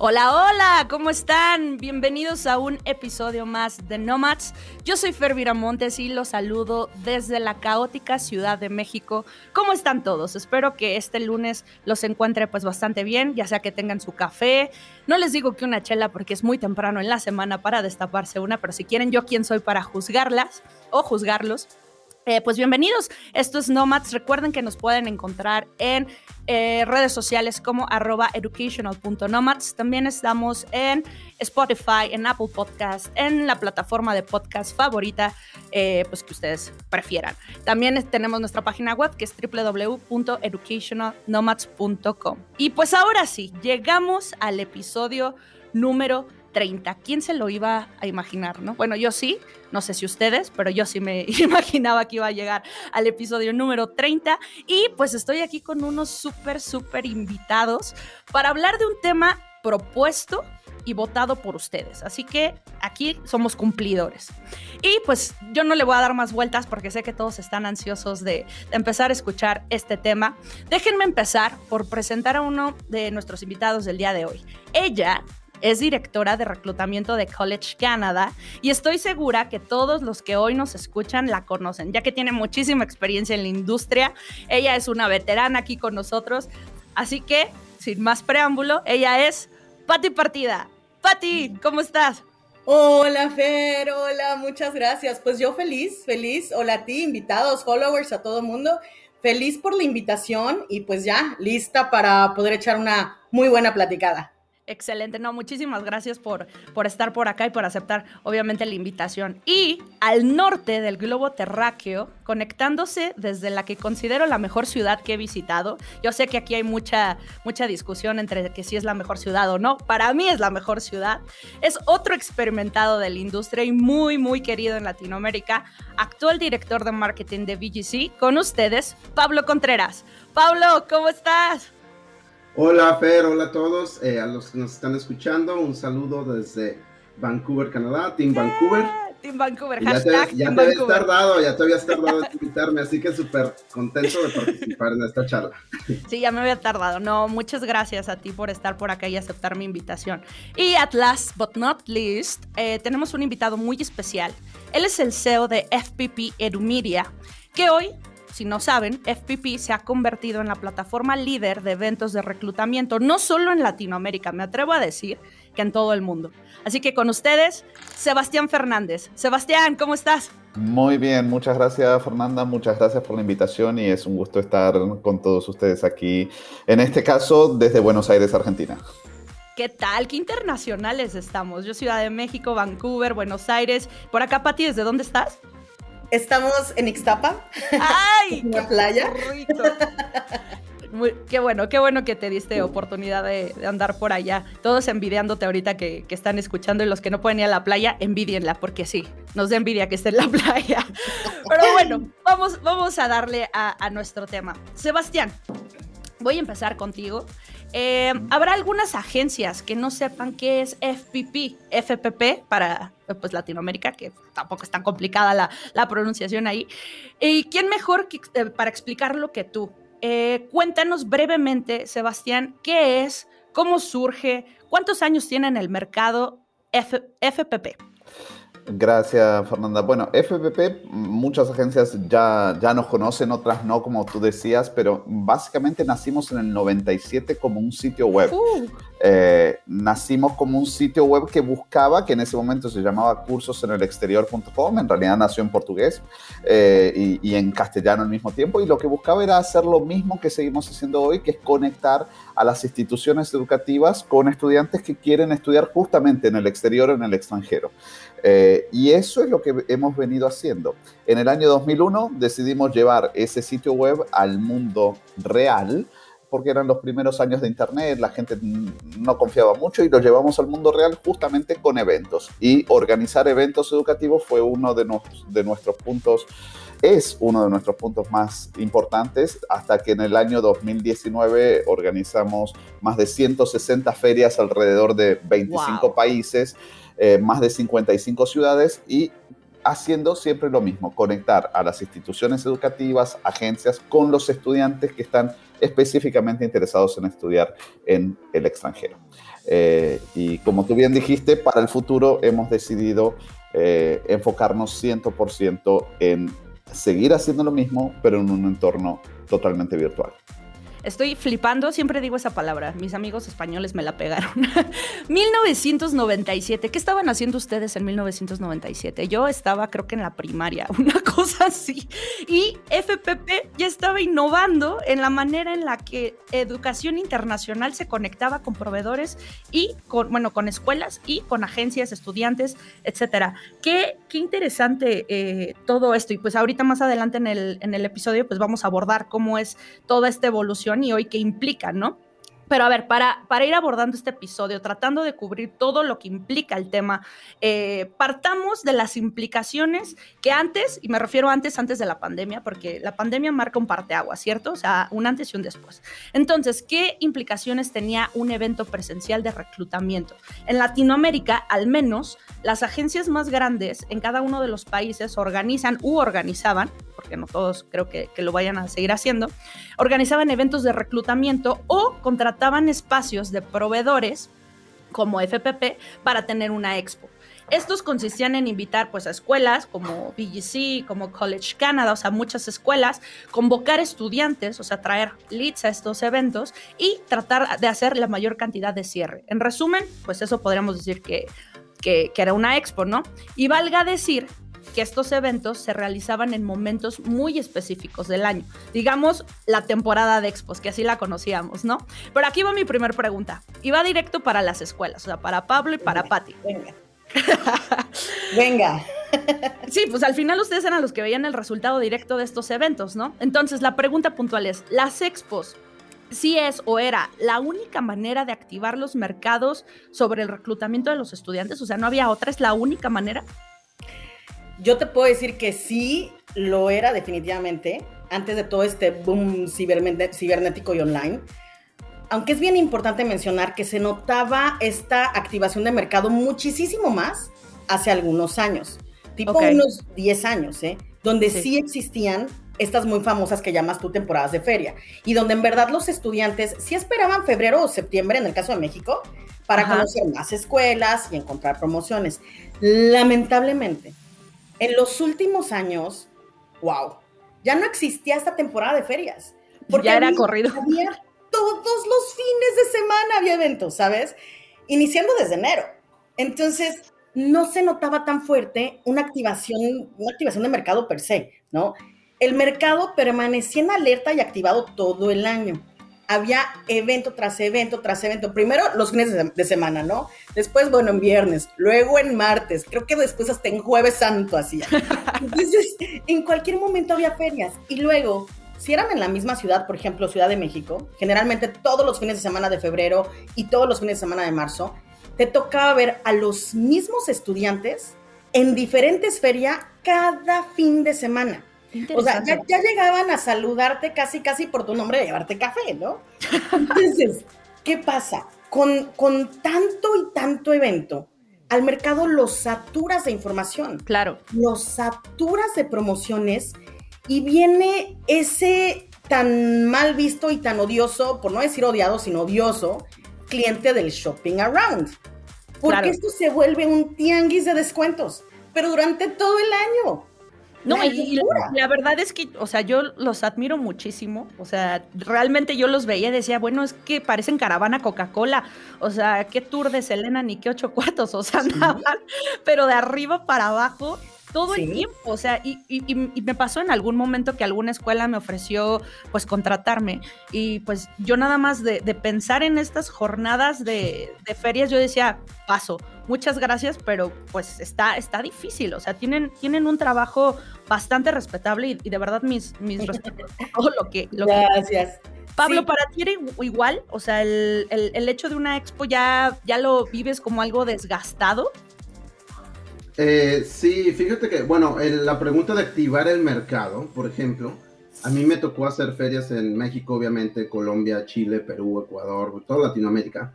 Hola, hola, ¿cómo están? Bienvenidos a un episodio más de Nomads. Yo soy Fer Viramontes y los saludo desde la caótica Ciudad de México. ¿Cómo están todos? Espero que este lunes los encuentre pues bastante bien, ya sea que tengan su café. No les digo que una chela porque es muy temprano en la semana para destaparse una, pero si quieren yo quién soy para juzgarlas o juzgarlos. Eh, pues bienvenidos, esto es Nomads. Recuerden que nos pueden encontrar en eh, redes sociales como arroba educational.nomads. También estamos en Spotify, en Apple Podcast, en la plataforma de podcast favorita, eh, pues que ustedes prefieran. También tenemos nuestra página web que es www.educationalnomads.com. Y pues ahora sí, llegamos al episodio número 30. ¿Quién se lo iba a imaginar, no? Bueno, yo sí, no sé si ustedes, pero yo sí me imaginaba que iba a llegar al episodio número 30 y pues estoy aquí con unos súper, súper invitados para hablar de un tema propuesto y votado por ustedes. Así que aquí somos cumplidores. Y pues yo no le voy a dar más vueltas porque sé que todos están ansiosos de, de, empezar a escuchar este tema. Déjenme empezar por presentar a uno de nuestros invitados del día de hoy. Ella es directora de reclutamiento de College Canada y estoy segura que todos los que hoy nos escuchan la conocen, ya que tiene muchísima experiencia en la industria. Ella es una veterana aquí con nosotros. Así que, sin más preámbulo, ella es Patti Partida. Patti, ¿cómo estás? Hola Fer, hola, muchas gracias. Pues yo feliz, feliz. Hola a ti, invitados, followers, a todo mundo. Feliz por la invitación y pues ya, lista para poder echar una muy buena platicada. Excelente, no, muchísimas gracias por, por estar por acá y por aceptar, obviamente, la invitación. Y al norte del globo terráqueo, conectándose desde la que considero la mejor ciudad que he visitado. Yo sé que aquí hay mucha, mucha discusión entre que si es la mejor ciudad o no. Para mí es la mejor ciudad. Es otro experimentado de la industria y muy, muy querido en Latinoamérica. Actual director de marketing de VGC. Con ustedes, Pablo Contreras. Pablo, ¿cómo estás? Hola Fer, hola a todos, eh, a los que nos están escuchando, un saludo desde Vancouver, Canadá, Team yeah, Vancouver. Team Vancouver, ya hashtag te, ya Team te habías tardado, ya te habías tardado en invitarme, así que súper contento de participar en esta charla. Sí, ya me había tardado. No, muchas gracias a ti por estar por acá y aceptar mi invitación. Y at last but not least, eh, tenemos un invitado muy especial. Él es el CEO de FPP EduMedia, que hoy si no saben, FPP se ha convertido en la plataforma líder de eventos de reclutamiento, no solo en Latinoamérica, me atrevo a decir que en todo el mundo. Así que con ustedes, Sebastián Fernández. Sebastián, ¿cómo estás? Muy bien, muchas gracias Fernanda, muchas gracias por la invitación y es un gusto estar con todos ustedes aquí, en este caso desde Buenos Aires, Argentina. ¿Qué tal? ¿Qué internacionales estamos? Yo Ciudad de México, Vancouver, Buenos Aires. Por acá, Pati, ¿desde dónde estás? Estamos en Ixtapa. ¡Ay! en la playa. Muy, qué bueno, qué bueno que te diste oportunidad de, de andar por allá. Todos envidiándote ahorita que, que, están escuchando y los que no pueden ir a la playa, envidienla, porque sí, nos da envidia que esté en la playa. Pero bueno, vamos, vamos a darle a, a nuestro tema. Sebastián, voy a empezar contigo. Eh, Habrá algunas agencias que no sepan qué es FPP, FPP para pues, Latinoamérica, que tampoco es tan complicada la, la pronunciación ahí. ¿Y quién mejor que, eh, para explicarlo que tú? Eh, cuéntanos brevemente, Sebastián, qué es, cómo surge, cuántos años tiene en el mercado F FPP. Gracias, Fernanda. Bueno, FPP, muchas agencias ya, ya nos conocen, otras no, como tú decías, pero básicamente nacimos en el 97 como un sitio web. Uh. eh, nacimos como un sitio web que buscaba, que en ese momento se llamaba cursosenelexterior.com, en realidad nació en portugués eh, y, en castellano al mismo tiempo, y lo que buscaba era hacer lo mismo que seguimos haciendo hoy, que es conectar a las instituciones educativas con estudiantes que quieren estudiar justamente en el exterior o en el extranjero. Eh, y eso es lo que hemos venido haciendo. En el año 2001 decidimos llevar ese sitio web al mundo real, porque eran los primeros años de Internet, la gente no confiaba mucho y lo llevamos al mundo real justamente con eventos. Y organizar eventos educativos fue uno de, de nuestros puntos, es uno de nuestros puntos más importantes, hasta que en el año 2019 organizamos más de 160 ferias alrededor de 25 países, eh, más de 55 ciudades y haciendo siempre lo mismo, conectar a las instituciones educativas, agencias, con los estudiantes que están específicamente interesados en estudiar en el extranjero. Eh, y como tú bien dijiste, para el futuro hemos decidido eh, enfocarnos 100% en seguir haciendo lo mismo, pero en un entorno totalmente virtual. Estoy flipando, siempre digo esa palabra. Mis amigos españoles me la pegaron. 1997. ¿Qué estaban haciendo ustedes en 1997? Yo estaba, creo que en la primaria, una cosa así. Y FPP ya estaba innovando en la manera en la que educación internacional se conectaba con proveedores y con, bueno, con escuelas y con agencias, estudiantes, etcétera. Qué, interesante eh, todo esto. Y pues ahorita más adelante en el, en el episodio, pues vamos a abordar cómo es toda esta evolución y hoy qué implica, ¿no? Pero a ver, para, para ir abordando este episodio, tratando de cubrir todo lo que implica el tema, eh, partamos de las implicaciones que antes, y me refiero antes, antes de la pandemia, porque la pandemia marca un parteaguas, ¿cierto? O sea, un antes y un después. Entonces, ¿qué implicaciones tenía un evento presencial de reclutamiento? En Latinoamérica, al menos, las agencias más grandes en cada uno de los países organizan u organizaban porque no todos creo que, lo vayan a seguir haciendo, organizaban eventos de reclutamiento o contrataban espacios de proveedores como FPP para tener una expo. Estos consistían en invitar pues a escuelas como BGC, como College Canada, o sea, muchas escuelas, convocar estudiantes, o sea, traer leads a estos eventos y tratar de hacer la mayor cantidad de cierre. En resumen, pues eso podríamos decir que, que, que era una expo, ¿no? Y valga decir que estos eventos se realizaban en momentos muy específicos del año. Digamos, la temporada de expos, que así la conocíamos, ¿no? Pero aquí va mi primera pregunta. Y va directo para las escuelas, o sea, para Pablo y para Patti. Venga. Venga. Sí, pues al final ustedes eran los que veían el resultado directo de estos eventos, ¿no? Entonces, la pregunta puntual es, ¿las expos sí es o era la única manera de activar los mercados sobre el reclutamiento de los estudiantes? O sea, ¿no había otra? ¿Es la única manera? Yo te puedo decir que sí lo era definitivamente antes de todo este boom cibernético y online. Aunque es bien importante mencionar que se notaba esta activación de mercado muchísimo más hace algunos años, tipo unos 10 años, ¿eh? donde sí. sí existían estas muy famosas que llamas tú temporadas de feria, y donde en verdad los estudiantes sí esperaban febrero o septiembre, en el caso de México, para conocer más escuelas y encontrar promociones. Lamentablemente, en los últimos años, wow, ya no existía esta temporada de ferias. Porque ya era corrido. Había todos los fines de semana había eventos, ¿sabes? Iniciando desde enero. Entonces, no se notaba tan fuerte una activación, una activación de mercado per se, ¿no? El mercado permanecía en alerta y activado todo el año había evento tras evento tras evento. Primero los fines de, semana, ¿no? Después, bueno, en viernes, luego en martes, creo que después hasta en jueves santo hacía. Entonces, en cualquier momento había ferias. Y luego, si eran en la misma ciudad, por ejemplo, Ciudad de México, generalmente todos los fines de semana de febrero y todos los fines de semana de marzo, te tocaba ver a los mismos estudiantes en diferentes ferias cada fin de semana. O sea, ya, llegaban a saludarte casi, casi por tu nombre de llevarte café, ¿no? Entonces, ¿qué pasa? Con, con tanto y tanto evento, al mercado lo saturas de información. Claro. Lo saturas de promociones y viene ese tan mal visto y tan odioso, por no decir odiado, sino odioso, cliente del shopping around. Porque esto se vuelve un tianguis de descuentos, pero durante todo el año. No, y, la verdad es que, o sea, yo los admiro muchísimo. O sea, realmente yo los veía y decía, bueno, es que parecen caravana Coca-Cola. O sea, qué tour de Selena ni qué ocho cuartos. O sea, andaban, pero de arriba para abajo todo el tiempo, o sea, y, me pasó en algún momento que alguna escuela me ofreció pues contratarme y pues yo nada más de, pensar en estas jornadas de, ferias, yo decía, paso, muchas gracias, pero pues está, está difícil, o sea, tienen, tienen un trabajo bastante respetable y, de verdad mis, mis respetos todo lo que... gracias. Pablo, para ti era igual, o sea, el, el, hecho de una expo ya, ya lo vives como algo desgastado. Eh, sí, fíjate que, bueno, la pregunta de activar el mercado, por ejemplo, a mí me tocó hacer ferias en México, obviamente, Colombia, Chile, Perú, Ecuador, toda Latinoamérica.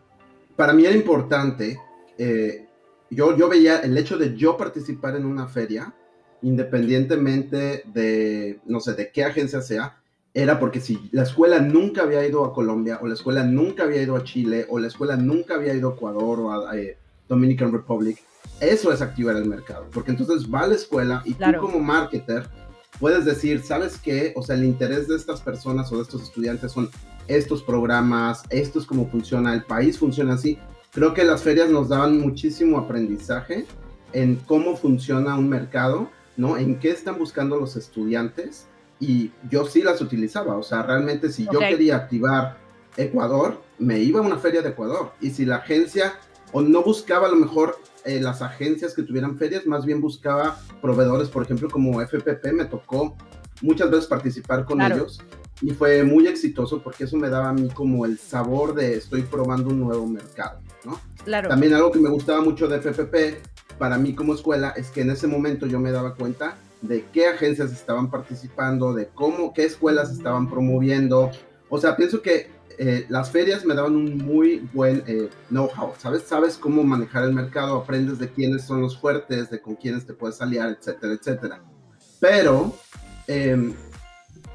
Para mí era importante, eh, yo, yo veía el hecho de yo participar en una feria, independientemente de, no sé, de qué agencia sea, era porque si la escuela nunca había ido a Colombia, o la escuela nunca había ido a Chile, o la escuela nunca había ido a Ecuador o a eh, Dominican Republic, eso es activar el mercado, porque entonces va a la escuela y tú como marketer puedes decir, ¿sabes qué? O sea, el interés de estas personas o de estos estudiantes son estos programas, esto es cómo funciona, el país funciona así. Creo que las ferias nos daban muchísimo aprendizaje en cómo funciona un mercado, ¿no? En qué están buscando los estudiantes y yo sí las utilizaba, o sea, realmente si yo quería activar Ecuador, me iba a una feria de Ecuador y si la agencia o no buscaba a lo mejor eh, las agencias que tuvieran ferias, más bien buscaba proveedores, por ejemplo, como FPP, me tocó muchas veces participar con ellos y fue muy exitoso porque eso me daba a mí como el sabor de estoy probando un nuevo mercado, ¿no? Claro. También algo que me gustaba mucho de FPP para mí como escuela es que en ese momento yo me daba cuenta de qué agencias estaban participando, de cómo, qué escuelas estaban promoviendo. O sea, pienso que eh, las ferias me daban un muy buen eh, know-how, ¿sabes? Sabes cómo manejar el mercado, aprendes de quiénes son los fuertes, de con quiénes te puedes aliar, etcétera, etcétera. Pero em,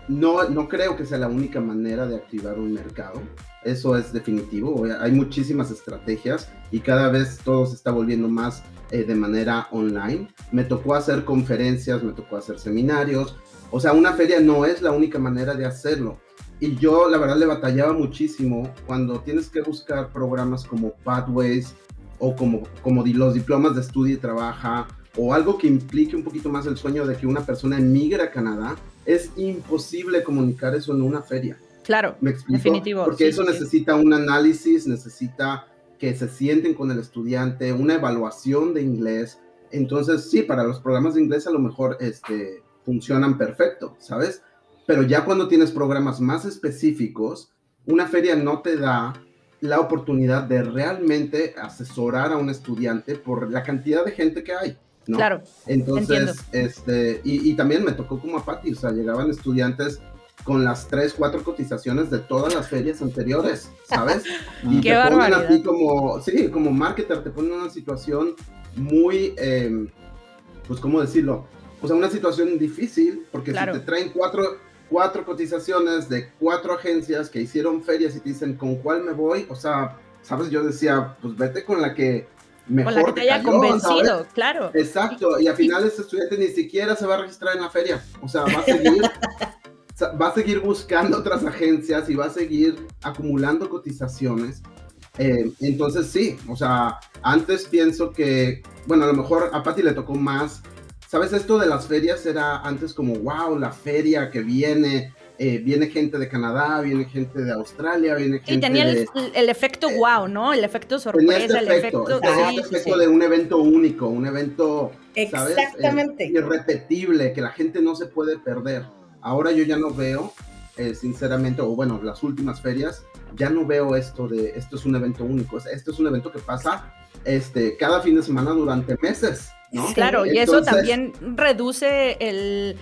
no, no creo que sea la única manera de activar un mercado. Eso es definitivo. Hay muchísimas estrategias y cada vez todo se está volviendo más eh, de manera online. Me tocó hacer conferencias, me tocó hacer seminarios. O sea, una feria no es la única manera de hacerlo y yo la verdad le batallaba muchísimo cuando tienes que buscar programas como Pathways o como, como los diplomas de estudio y trabaja o algo que implique un poquito más el sueño de que una persona emigre a Canadá, es imposible comunicar eso en una feria. Claro, ¿Me definitivo. Porque eso necesita un análisis, necesita que se sienten con el estudiante, una evaluación de inglés. Entonces, sí, para los programas de inglés a lo mejor este, funcionan perfecto, ¿sabes? Pero ya cuando tienes programas más específicos, una feria no te da la oportunidad de realmente asesorar a un estudiante por la cantidad de gente que hay. ¿no? Claro. Entonces, este, y, también me tocó como a Pati, o sea, llegaban estudiantes con las tres, cuatro cotizaciones de todas las ferias anteriores, ¿sabes? Y Qué te ponen a ti como, sí, como marketer, te ponen en una situación muy, em, pues, ¿cómo decirlo? O sea, una situación difícil, porque si te traen cuatro, cuatro cotizaciones de cuatro agencias que hicieron ferias y te dicen con cuál me voy, o sea, sabes, yo decía, pues vete con la que mejor con la que te, haya convencido, claro. Exacto, y, al final ese estudiante ni siquiera se va a registrar en la feria, o sea, va a seguir va a seguir buscando otras agencias y va a seguir acumulando cotizaciones. Eh, entonces sí, o sea, antes pienso que, bueno, a lo mejor a Patti le tocó más ¿Sabes? Esto de las ferias era antes como, wow, la feria que viene, eh, viene gente de Canadá, viene gente de Australia, viene gente Y tenía el, el, efecto wow, eh, ¿no? El efecto sorpresa, este el efecto... Tenía este efecto de un evento único, un evento, ¿sabes? Exactamente. Eh, irrepetible, que la gente no se puede perder. Ahora yo ya no veo, sinceramente, o bueno, las últimas ferias, ya no veo esto de, esto es un evento único, esto es un evento que pasa este, cada fin de semana durante meses. Claro, y eso también reduce el...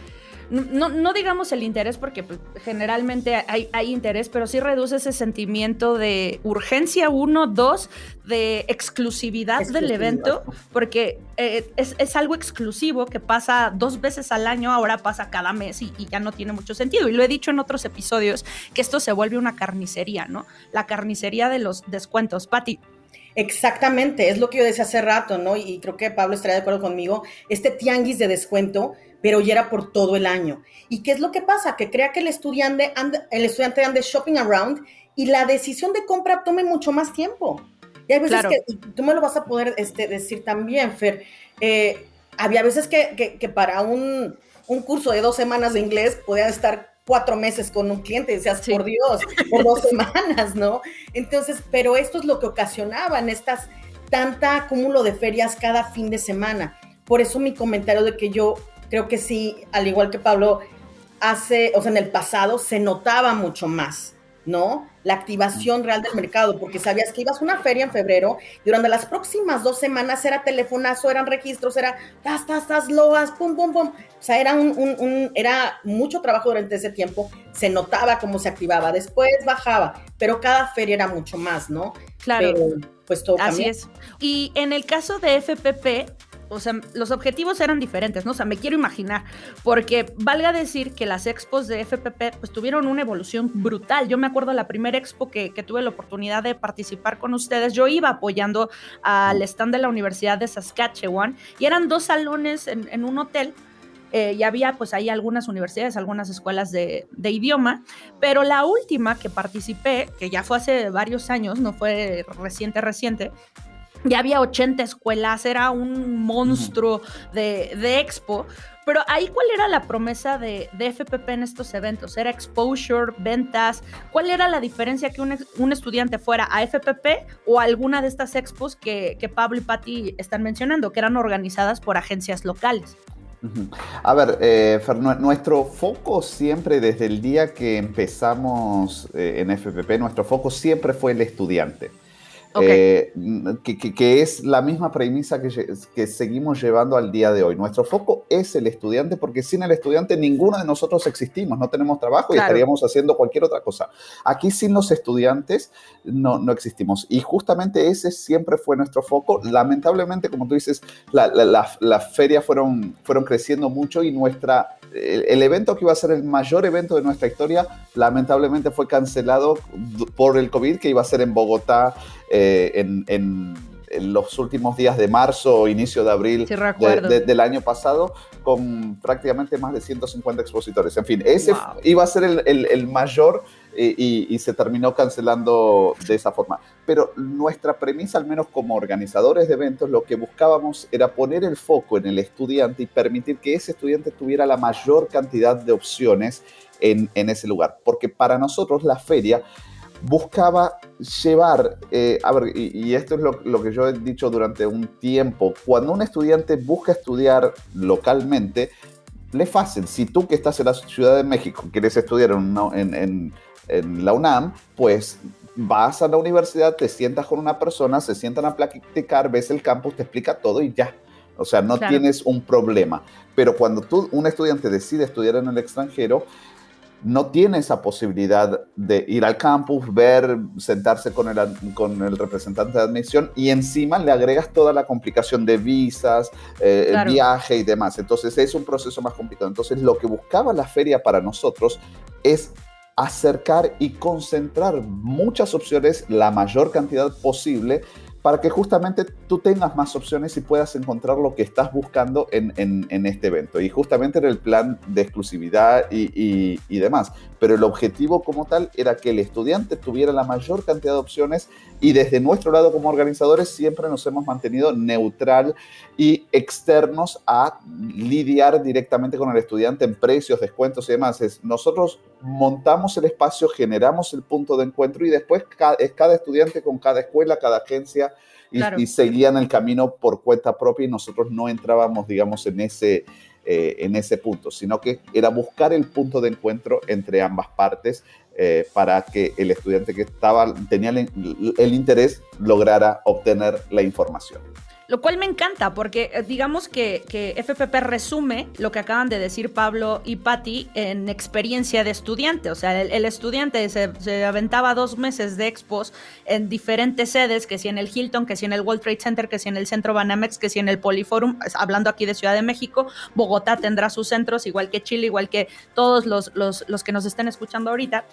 No, digamos el interés porque pues, generalmente hay, interés, pero sí reduce ese sentimiento de urgencia, uno, dos, de exclusividad, del evento, porque eh, es, algo exclusivo que pasa dos veces al año, ahora pasa cada mes y, y, ya no tiene mucho sentido. Y lo he dicho en otros episodios, que esto se vuelve una carnicería, ¿no? La carnicería de los descuentos. Patti, Exactamente, es lo que yo decía hace rato, ¿no? Y creo que Pablo estaría de acuerdo conmigo. Este tianguis de descuento, pero ya era por todo el año. ¿Y qué es lo que pasa? Que crea que el estudiante ande, el estudiante ande shopping around y la decisión de compra tome mucho más tiempo. Y hay veces que, y tú me lo vas a poder este, decir también, Fer, eh, había veces que, que, para un, un, curso de dos semanas de inglés podía estar cuatro meses con un cliente, decías, por Dios, por dos semanas, ¿no? Entonces, pero esto es lo que ocasionaban estas tanta acúmulo de ferias cada fin de semana. Por eso mi comentario de que yo creo que sí, al igual que Pablo, hace, o sea, en el pasado se notaba mucho más, ¿no? La activación real del mercado, porque sabías que ibas a una feria en febrero y durante las próximas dos semanas era telefonazo, eran registros, era tas, tas, tas, loas, pum, pum, pum. O sea, era, un, era mucho trabajo durante ese tiempo, se notaba cómo se activaba, después bajaba, pero cada feria era mucho más, ¿no? Claro. pues todo Así es. Y en el caso de FPP, o sea, los objetivos eran diferentes, ¿no? O sea, me quiero imaginar, porque valga decir que las expos de FPP pues tuvieron una evolución brutal. Yo me acuerdo la primera expo que, tuve la oportunidad de participar con ustedes, yo iba apoyando al stand de la Universidad de Saskatchewan y eran dos salones en, un hotel. Eh, y había pues ahí algunas universidades, algunas escuelas de, de, idioma, pero la última que participé, que ya fue hace varios años, no fue reciente, reciente, ya había 80 escuelas, era un monstruo de, expo. Pero ahí, ¿cuál era la promesa de, FPP en estos eventos? ¿Era exposure, ventas? ¿Cuál era la diferencia que un, estudiante fuera a FPP o alguna de estas expos que, Pablo y Patti están mencionando, que eran organizadas por agencias locales? A ver, eh, nuestro foco siempre desde el día que empezamos eh, en FPP, nuestro foco siempre fue el estudiante. Eh, que, es la misma premisa que, que, seguimos llevando al día de hoy. Nuestro foco es el estudiante porque sin el estudiante ninguno de nosotros existimos, no tenemos trabajo y estaríamos haciendo cualquier otra cosa. Aquí sin los estudiantes no, no existimos y justamente ese siempre fue nuestro foco. Lamentablemente, como tú dices, las la, ferias fueron, fueron creciendo mucho y nuestra, el evento que iba a ser el mayor evento de nuestra historia, lamentablemente fue cancelado por el COVID, que iba a ser en Bogotá eh, en, los últimos días de marzo o inicio de abril del año pasado, con prácticamente más de 150 expositores. En fin, ese iba a ser el, mayor eh, y, se terminó cancelando de esa forma. Pero nuestra premisa, al menos como organizadores de eventos, lo que buscábamos era poner el foco en el estudiante y permitir que ese estudiante tuviera la mayor cantidad de opciones en, en ese lugar. Porque para nosotros la feria buscaba llevar, eh, a ver, y, esto es lo, que yo he dicho durante un tiempo, cuando un estudiante busca estudiar localmente, le es fácil. Si tú que estás en la Ciudad de México quieres estudiar en, en, la UNAM, pues vas a la universidad, te sientas con una persona, se sientan a platicar, ves el campus, te explica todo y ya. O sea, no tienes un problema. Pero cuando tú, un estudiante decide estudiar en el extranjero, no tiene esa posibilidad de ir al campus, ver, sentarse con el, con el representante de admisión y encima le agregas toda la complicación de visas, eh, viaje y demás. Entonces es un proceso más complicado. Entonces lo que buscaba la feria para nosotros es acercar y concentrar muchas opciones, la mayor cantidad posible para que justamente tú tengas más opciones y puedas encontrar lo que estás buscando en, en, este evento. Y justamente era el plan de exclusividad y, y, demás. Pero el objetivo como tal era que el estudiante tuviera la mayor cantidad de opciones y desde nuestro lado como organizadores siempre nos hemos mantenido neutral y externos a lidiar directamente con el estudiante en precios, descuentos y demás. Es, nosotros montamos el espacio, generamos el punto de encuentro y después es cada estudiante con cada escuela, cada agencia y, seguían el camino por cuenta propia y nosotros no entrábamos, digamos, en ese, eh, en ese punto, sino que era buscar el punto de encuentro entre ambas partes eh, para que el estudiante que estaba, tenía el, interés lograra obtener la información. Lo cual me encanta porque eh, digamos que, FPP resume lo que acaban de decir Pablo y Patti en experiencia de estudiante. O sea, el, estudiante se, aventaba dos meses de expos en diferentes sedes, que si en el Hilton, que si en el World Trade Center, que si en el Centro Banamex, que si en el Poliforum, hablando aquí de Ciudad de México. Bogotá tendrá sus centros, igual que Chile, igual que todos los, los, que nos estén escuchando ahorita,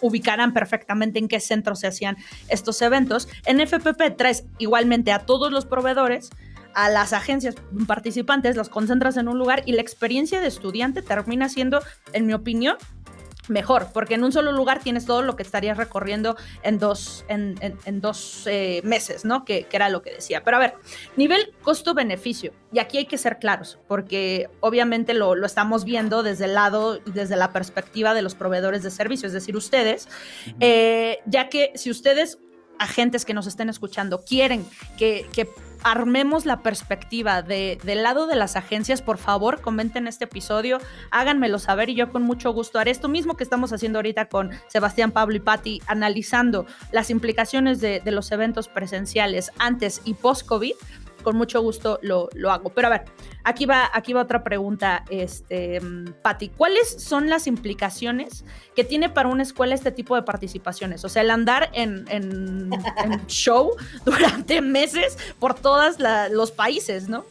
ubicarán perfectamente en qué centro se hacían estos eventos. En FPP traes igualmente a todos los proveedores a las agencias participantes, las concentras en un lugar y la experiencia de estudiante termina siendo, en mi opinión, mejor, porque en un solo lugar tienes todo lo que estarías recorriendo en dos, en, dos eh, meses, ¿no? Que, era lo que decía. Pero a ver, nivel costo-beneficio, y aquí hay que ser claros, porque obviamente lo, estamos viendo desde el lado y desde la perspectiva de los proveedores de servicios, es decir, ustedes, eh, ya que si ustedes agentes que nos estén escuchando quieren que, que armemos la perspectiva de, del lado de las agencias, por favor, comenten este episodio, háganmelo saber y yo con mucho gusto haré esto mismo que estamos haciendo ahorita con Sebastián, Pablo y Patti, analizando las implicaciones de, de los eventos presenciales antes y post-COVID con mucho gusto lo, hago. Pero a ver, aquí va, aquí va otra pregunta, este, Patti. ¿Cuáles son las implicaciones que tiene para una escuela este tipo de participaciones? O sea, el andar en, show durante meses por todos los países, ¿no?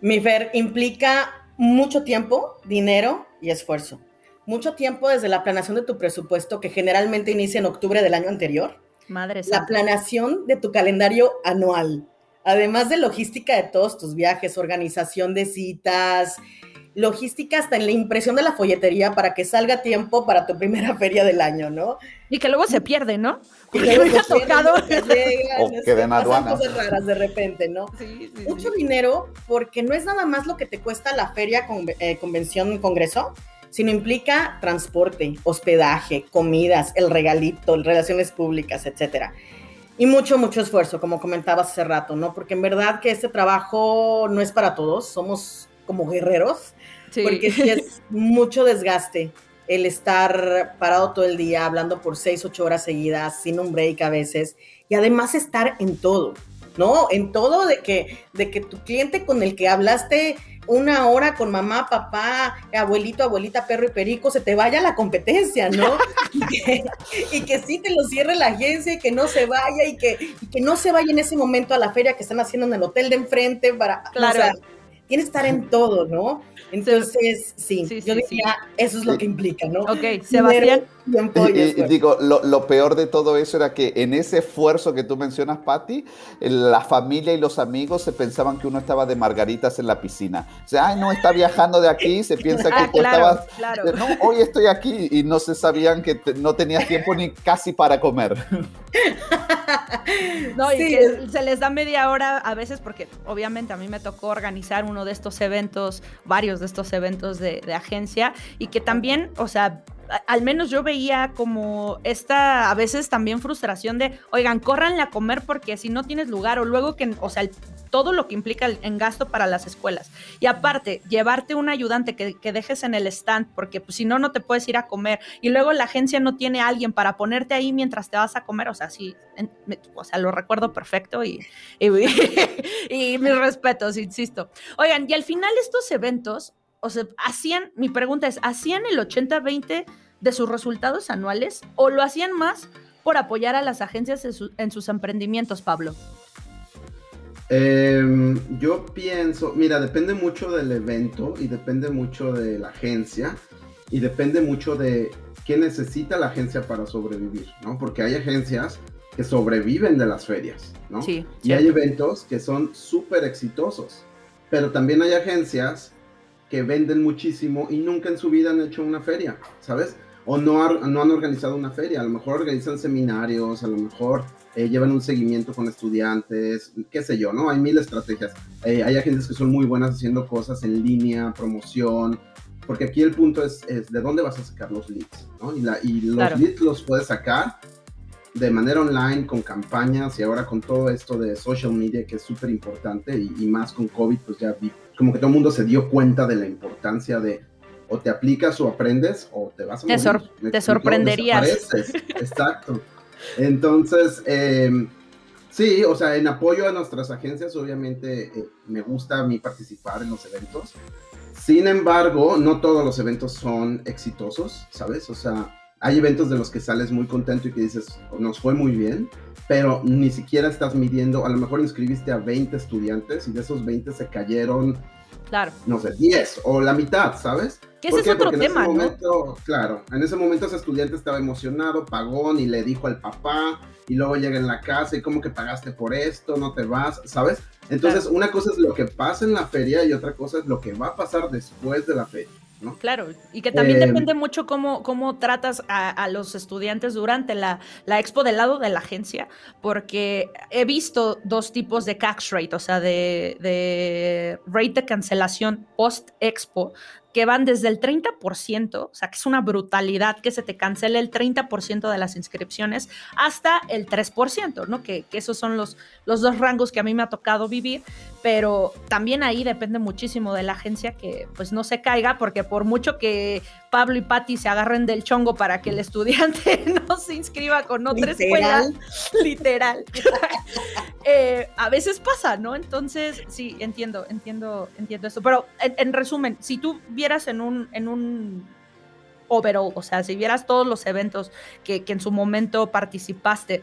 Mi Fer, implica mucho tiempo, dinero y esfuerzo. Mucho tiempo desde la planeación de tu presupuesto, que generalmente inicia en octubre del año anterior. Madre La planeación de tu calendario anual además de logística de todos tus viajes, organización de citas, logística hasta en la impresión de la folletería para que salga tiempo para tu primera feria del año, ¿no? Y que luego se pierde, ¿no? Y que luego se tocado. o que den cosas raras de repente, ¿no? Sí, sí, Mucho dinero porque no es nada más lo que te cuesta la feria, con, eh, convención, congreso, sino implica transporte, hospedaje, comidas, el regalito, relaciones públicas, etcétera. Y mucho, mucho esfuerzo, como comentabas hace rato, ¿no? Porque en verdad que este trabajo no es para todos, somos como guerreros, porque sí es mucho desgaste el estar parado todo el día, hablando por seis, ocho horas seguidas, sin un break a veces, y además estar en todo, ¿no? En todo de que, de que tu cliente con el que hablaste una hora con mamá, papá, abuelito, abuelita, perro y perico, se te vaya la competencia, ¿no? y, que, sí te lo cierre la agencia y que no se vaya y que, que no se vaya en ese momento a la feria que están haciendo en el hotel de enfrente para... Claro. O sea, tiene que estar en todo, ¿no? Entonces, sí, yo diría, eso es lo que implica, ¿no? Ok, Sebastián. Y, digo, lo, peor de todo eso era que en ese esfuerzo que tú mencionas, Patti, la familia y los amigos se pensaban que uno estaba de margaritas en la piscina. O sea, ay, no, está viajando de aquí, se piensa que tú estabas... No, hoy estoy aquí y no se sabían que no tenías tiempo ni casi para comer. No, y que se les da media hora a veces porque obviamente a mí me tocó organizar uno de estos eventos, varios de estos eventos de, de agencia y que también, o sea, al menos yo veía como esta a veces también frustración de, oigan, córranle a comer porque si no tienes lugar o luego que, o sea, todo lo que implica en gasto para las escuelas. Y aparte, llevarte un ayudante que, dejes en el stand porque pues, si no, no te puedes ir a comer. Y luego la agencia no tiene alguien para ponerte ahí mientras te vas a comer. O sea, sí, o sea, lo recuerdo perfecto y, y, y mis respetos, insisto. Oigan, y al final estos eventos o sea, hacían, mi pregunta es, ¿hacían el 80-20 de sus resultados anuales o lo hacían más por apoyar a las agencias en, sus emprendimientos, Pablo? Em, yo pienso, mira, depende mucho del evento y depende mucho de la agencia y depende mucho de qué necesita la agencia para sobrevivir, ¿no? Porque hay agencias que sobreviven de las ferias, ¿no? Sí. Y hay eventos que son súper exitosos, pero también hay agencias que venden muchísimo y nunca en su vida han hecho una feria, ¿sabes? O no, no han organizado una feria, a lo mejor organizan seminarios, a lo mejor eh, llevan un seguimiento con estudiantes, qué sé yo, ¿no? Hay mil estrategias. Eh, hay agentes que son muy buenas haciendo cosas en línea, promoción, porque aquí el punto es, es de dónde vas a sacar los leads, ¿no? Y, la, y los leads los puedes sacar de manera online, con campañas y ahora con todo esto de social media que es súper importante y, y, más con COVID, pues ya como que todo el mundo se dio cuenta de la importancia de o te aplicas o aprendes o te vas a Te, te sorprenderías. Exacto. Entonces, em, Sí, o sea, en apoyo a nuestras agencias, obviamente eh, me gusta a mí participar en los eventos. Sin embargo, no todos los eventos son exitosos, ¿sabes? O sea, hay eventos de los que sales muy contento y que dices, nos fue muy bien, pero ni siquiera estás midiendo, a lo mejor inscribiste a 20 estudiantes y de esos 20 se cayeron, claro. no sé, 10 o la mitad, ¿sabes? Que ese es otro tema, ese momento, Claro, en ese momento ese estudiante estaba emocionado, pagó y le dijo al papá, y luego llega en la casa y como que pagaste por esto, no te vas, ¿sabes? Entonces, una cosa es lo que pasa en la feria y otra cosa es lo que va a pasar después de la feria. Claro, y que también eh, depende mucho cómo, cómo tratas a, los estudiantes durante la, la, expo del lado de la agencia, porque he visto dos tipos de cash rate, o sea, de, de rate de cancelación post-expo, que van desde el 30%, o sea, que es una brutalidad que se te cancele el 30% de las inscripciones, hasta el 3%, ¿no? Que, que, esos son los, los dos rangos que a mí me ha tocado vivir, pero también ahí depende muchísimo de la agencia que pues no se caiga, porque por mucho que Pablo y Patti se agarren del chongo para que el estudiante no se inscriba con otra escuela, literal, eh, a veces pasa, ¿no? Entonces, sí, entiendo, entiendo, entiendo eso. Pero en, resumen, si tú vieras en un, en un overall, o sea, si vieras todos los eventos que, que en su momento participaste,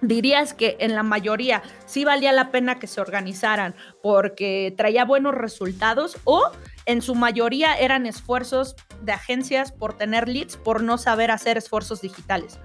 dirías que en la mayoría sí valía la pena que se organizaran porque traía buenos resultados o en su mayoría eran esfuerzos de agencias por tener leads, por no saber hacer esfuerzos digitales?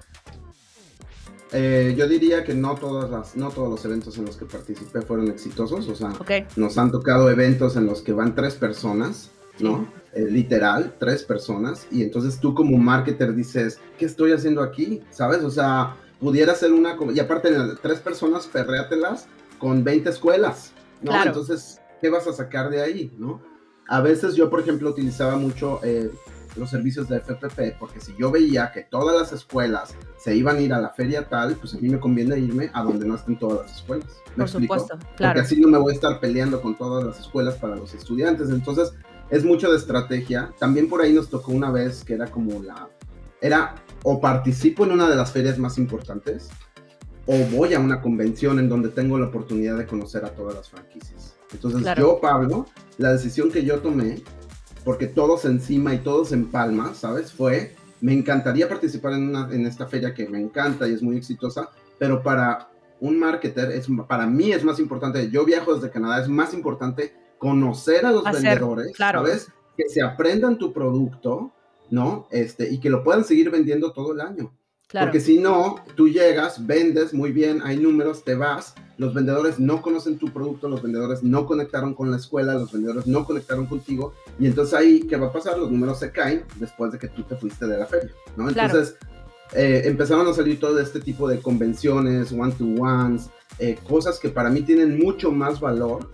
Eh, yo diría que no, todas las, no todos los eventos en los que participé fueron exitosos, o sea, nos han tocado eventos en los que van tres personas, ¿no? Eh, literal, tres personas, y entonces tú como marketer dices, ¿qué estoy haciendo aquí? ¿Sabes? O sea, pudiera ser una, y aparte tres personas, perréatelas con 20 escuelas, ¿no? Entonces, ¿qué vas a sacar de ahí, no? A veces yo, por ejemplo, utilizaba mucho eh, los servicios de FPP, porque si yo veía que todas las escuelas se iban a ir a la feria tal, pues a mí me conviene irme a donde no estén todas las escuelas. por supuesto, claro. Porque así no me voy a estar peleando con todas las escuelas para los estudiantes. Entonces, es mucho de estrategia. También por ahí nos tocó una vez que era como la... Era o participo en una de las ferias más importantes o voy a una convención en donde tengo la oportunidad de conocer a todas las franquicias. Entonces yo, Pablo, la decisión que yo tomé, porque todos encima y todos en palma, ¿sabes? Fue, me encantaría participar en, una, en esta feria que me encanta y es muy exitosa, pero para un marketer, es, para mí es más importante, yo viajo desde Canadá, es más importante conocer a los vendedores, ¿sabes? Que se aprendan tu producto, ¿no? Este, y que lo puedan seguir vendiendo todo el año. Porque si no, tú llegas, vendes muy bien, hay números, te vas, los vendedores no conocen tu producto, los vendedores no conectaron con la escuela, los vendedores no conectaron contigo, y entonces ahí, ¿qué va a pasar? Los números se caen después de que tú te fuiste de la feria, ¿no? Entonces, eh, empezaron a salir todo este tipo de convenciones, one-to-ones, eh, cosas que para mí tienen mucho más valor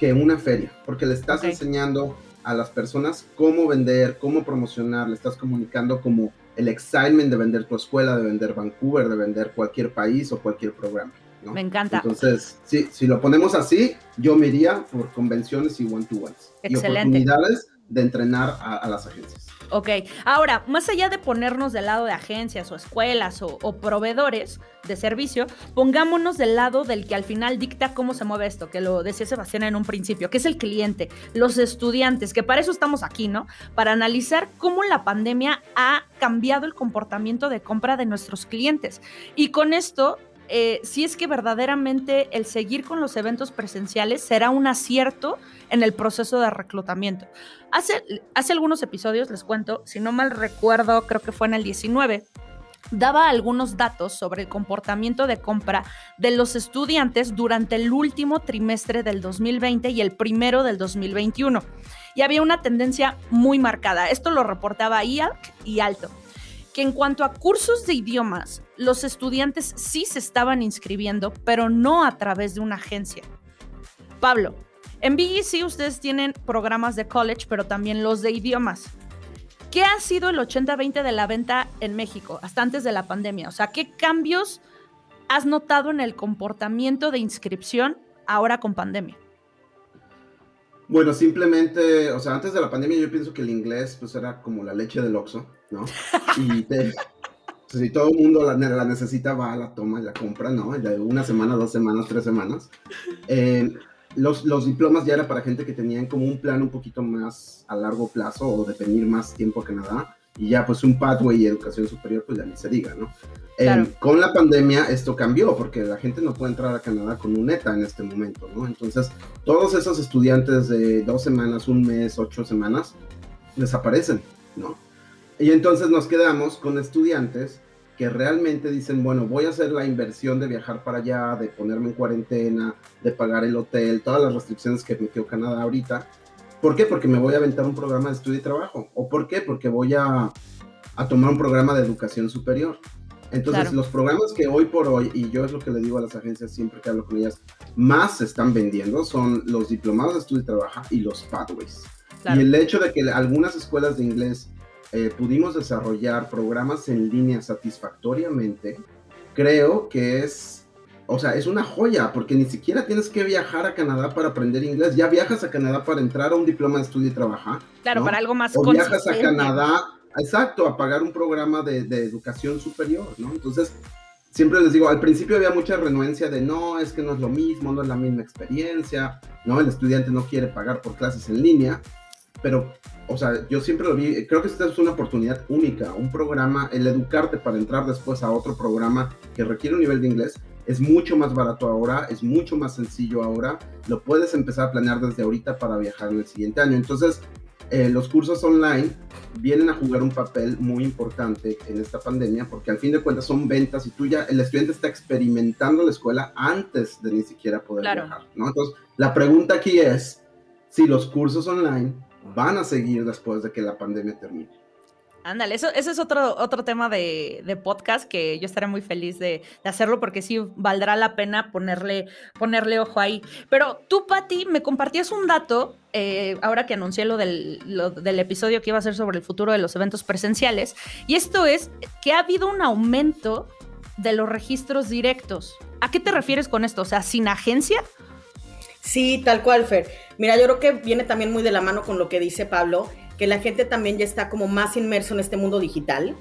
que una feria, porque le estás enseñando a las personas cómo vender, cómo promocionar, le estás comunicando como el excitement de vender tu escuela, de vender Vancouver, de vender cualquier país o cualquier programa. Me encanta. Entonces, sí, si lo ponemos así, yo me iría por convenciones y one-to-ones. Y oportunidades de entrenar a las agencias. Ok, ahora, más allá de ponernos del lado de agencias o escuelas o, proveedores de servicio, pongámonos del lado del que al final dicta cómo se mueve esto, que lo decía Sebastián en un principio, que es el cliente, los estudiantes, que para eso estamos aquí, ¿no? Para analizar cómo la pandemia ha cambiado el comportamiento de compra de nuestros clientes. Y con esto eh, si es que verdaderamente el seguir con los eventos presenciales será un acierto en el proceso de reclutamiento. Hace, hace algunos episodios, les cuento, si no mal recuerdo, creo que fue en el 19, daba algunos datos sobre el comportamiento de compra de los estudiantes durante el último trimestre del 2020 y el primero del 2021. Y había una tendencia muy marcada. Esto lo reportaba IALC y Alto que en cuanto a cursos de idiomas, los estudiantes sí se estaban inscribiendo, pero no a través de una agencia. Pablo, en BGC ustedes tienen programas de college, pero también los de idiomas. ¿Qué ha sido el 80-20 de la venta en México hasta antes de la pandemia? O sea, ¿qué cambios has notado en el comportamiento de inscripción ahora con pandemia? Bueno, simplemente, o sea, antes de la pandemia yo pienso que el inglés pues era como la leche del oxo, ¿no? Y si todo el mundo la, la, necesita, va, la toma y la compra, ¿no? De una semana, dos semanas, tres semanas. Eh, los, los, diplomas ya era para gente que tenían como un plan un poquito más a largo plazo o de venir más tiempo a Canadá. Y ya pues un pathway y educación superior, pues ya ni se diga, ¿no? Eh, con la pandemia esto cambió porque la gente no puede entrar a Canadá con un ETA en este momento, ¿no? Entonces, todos esos estudiantes de dos semanas, un mes, ocho semanas, desaparecen, ¿no? Y entonces nos quedamos con estudiantes que realmente dicen, bueno, voy a hacer la inversión de viajar para allá, de ponerme en cuarentena, de pagar el hotel, todas las restricciones que metió Canadá ahorita. ¿Por qué? Porque me voy a aventar un programa de estudio y trabajo. ¿O por qué? Porque voy a, a tomar un programa de educación superior. Entonces, los programas que hoy por hoy, y yo es lo que le digo a las agencias siempre que hablo con ellas, más se están vendiendo son los diplomados de estudio y trabajo y los pathways. Y el hecho de que algunas escuelas de inglés eh, pudimos desarrollar programas en línea satisfactoriamente, creo que es, o sea, es una joya, porque ni siquiera tienes que viajar a Canadá para aprender inglés, ya viajas a Canadá para entrar a un diploma de estudio y trabajar. Claro, para algo más O viajas a Canadá, exacto, a pagar un programa de, de educación superior, ¿no? Entonces, siempre les digo, al principio había mucha renuencia de no, es que no es lo mismo, no es la misma experiencia, ¿no? El estudiante no quiere pagar por clases en línea, pero o sea, yo siempre lo vi, creo que esta es una oportunidad única, un programa, el educarte para entrar después a otro programa que requiere un nivel de inglés, es mucho más barato ahora, es mucho más sencillo ahora, lo puedes empezar a planear desde ahorita para viajar en el siguiente año. Entonces, eh, los cursos online vienen a jugar un papel muy importante en esta pandemia porque al fin de cuentas son ventas y tú ya, el estudiante está experimentando la escuela antes de ni siquiera poder viajar, ¿no? Entonces, la pregunta aquí es si los cursos online van a seguir después de que la pandemia termine. Ándale, eso, ese es otro, otro tema de, podcast que yo estaré muy feliz de, hacerlo porque sí valdrá la pena ponerle, ponerle ojo ahí. Pero tú, Patti, me compartías un dato, eh, ahora que anuncié lo del, lo del episodio que iba a ser sobre el futuro de los eventos presenciales, y esto es que ha habido un aumento de los registros directos. ¿A qué te refieres con esto? O sea, sin agencia Sí, tal cual, Fer. Mira, yo creo que viene también muy de la mano con lo que dice Pablo, que la gente también ya está como más inmerso en este mundo digital.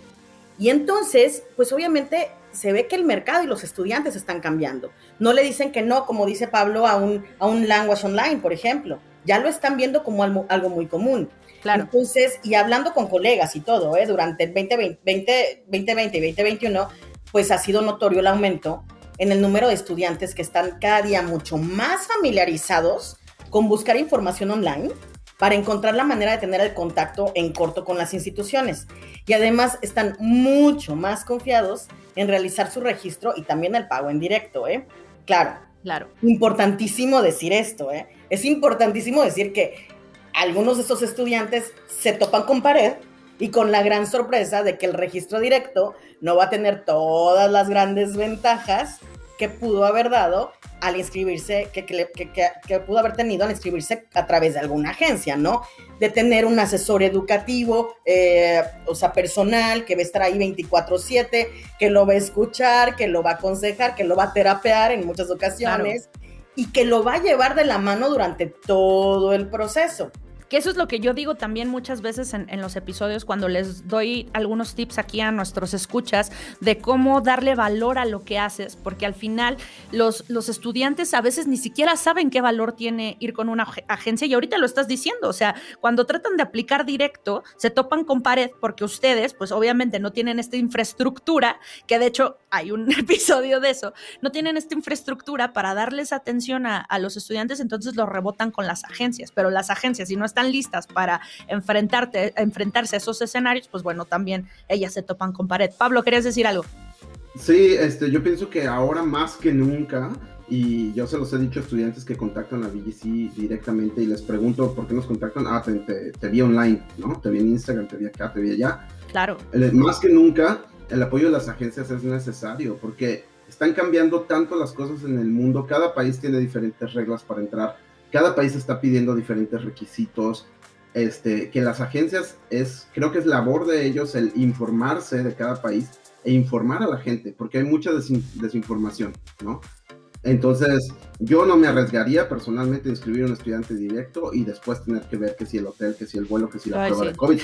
Y entonces, pues obviamente se ve que el mercado y los estudiantes están cambiando. No le dicen que no, como dice Pablo, a un, a un language online, por ejemplo. Ya lo están viendo como algo, algo muy común. Claro. Entonces, y hablando con colegas y todo, ¿eh? durante el 2020, 2020 y 2021, pues ha sido notorio el aumento en el número de estudiantes que están cada día mucho más familiarizados con buscar información online para encontrar la manera de tener el contacto en corto con las instituciones. Y además están mucho más confiados en realizar su registro y también el pago en directo, ¿eh? Claro. Claro. Importantísimo decir esto, ¿eh? Es importantísimo decir que algunos de estos estudiantes se topan con pared y con la gran sorpresa de que el registro directo no va a tener todas las grandes ventajas que pudo haber dado al inscribirse, que, que, pudo haber tenido al inscribirse a través de alguna agencia, ¿no? De tener un asesor educativo, eh, o sea, personal, que va a estar ahí 24/7, que lo va a escuchar, que lo va a aconsejar, que lo va a terapear en muchas ocasiones y que lo va a llevar de la mano durante todo el proceso. Que eso es lo que yo digo también muchas veces en, los episodios cuando les doy algunos tips aquí a nuestros escuchas de cómo darle valor a lo que haces, porque al final los, los estudiantes a veces ni siquiera saben qué valor tiene ir con una agencia y ahorita lo estás diciendo, o sea, cuando tratan de aplicar directo se topan con pared porque ustedes pues obviamente no tienen esta infraestructura, que de hecho hay un episodio de eso, no tienen esta infraestructura para darles atención a, a los estudiantes, entonces lo rebotan con las agencias, pero las agencias si no están listas para enfrentarte, enfrentarse a esos escenarios, pues bueno, también ellas se topan con pared. Pablo, ¿querías decir algo? Sí, este, yo pienso que ahora más que nunca, y yo se los he dicho a estudiantes que contactan a BGC directamente y les pregunto por qué nos contactan, ah, te, te, vi online, ¿no? Te vi en Instagram, te vi acá, te vi allá. Claro. más que nunca, el apoyo de las agencias es necesario porque están cambiando tanto las cosas en el mundo, cada país tiene diferentes reglas para entrar cada país está pidiendo diferentes requisitos, este, que las agencias es, creo que es labor de ellos el informarse de cada país e informar a la gente, porque hay mucha desinformación, ¿no? Entonces, yo no me arriesgaría personalmente a inscribir a un estudiante directo y después tener que ver que si el hotel, que si el vuelo, que si la prueba de COVID,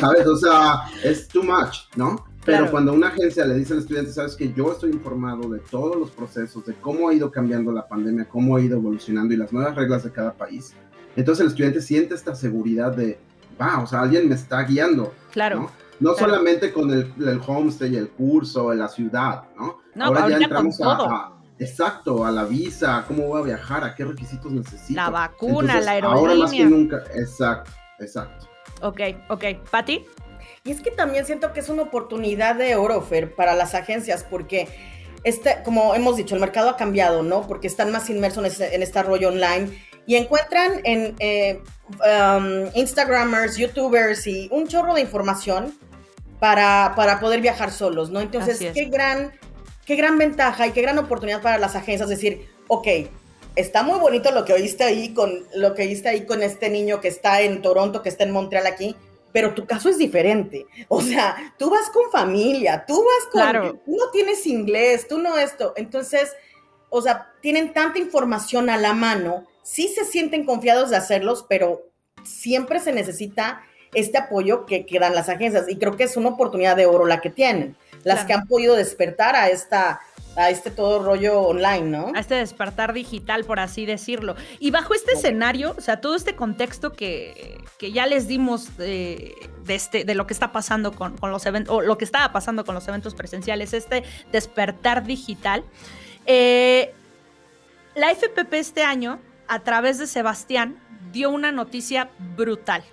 ¿sabes? O sea, es too much, ¿no? Pero cuando una agencia le dice al estudiante, sabes que yo estoy informado de todos los procesos, de cómo ha ido cambiando la pandemia, cómo ha ido evolucionando y las nuevas reglas de cada país, entonces el estudiante siente esta seguridad de, va, o sea, alguien me está guiando. Claro. No, solamente con el, el, homestay, el curso, la ciudad, ¿no? no Ahora ya entramos a, exacto, a la visa, cómo voy a viajar, a qué requisitos necesito. La vacuna, la aerolínea. Ahora más que nunca, exacto, exacto. Ok, ok. ¿Pati? Y es que también siento que es una oportunidad de oro, Fer, para las agencias, porque este, como hemos dicho, el mercado ha cambiado, ¿no? Porque están más inmersos en este, en este rollo online y encuentran en eh, um, Instagramers, YouTubers y un chorro de información para, para poder viajar solos, ¿no? Entonces, qué gran, qué gran ventaja y qué gran oportunidad para las agencias decir, ok, está muy bonito lo que oíste ahí con lo que oíste ahí con este niño que está en Toronto, que está en Montreal aquí, pero tu caso es diferente. O sea, tú vas con familia, tú vas con... Claro. Tú no tienes inglés, tú no esto. Entonces, o sea, tienen tanta información a la mano, sí se sienten confiados de hacerlos, pero siempre se necesita este apoyo que, que dan las agencias. Y creo que es una oportunidad de oro la que tienen, las que han podido despertar a esta a este todo rollo online, ¿no? A este despertar digital, por así decirlo. Y bajo este escenario, o sea, todo este contexto que, ya les dimos de, este, de lo que está pasando con, los eventos, o lo que estaba pasando con los eventos presenciales, este despertar digital, eh, la FPP este año, a través de Sebastián, dio una noticia brutal.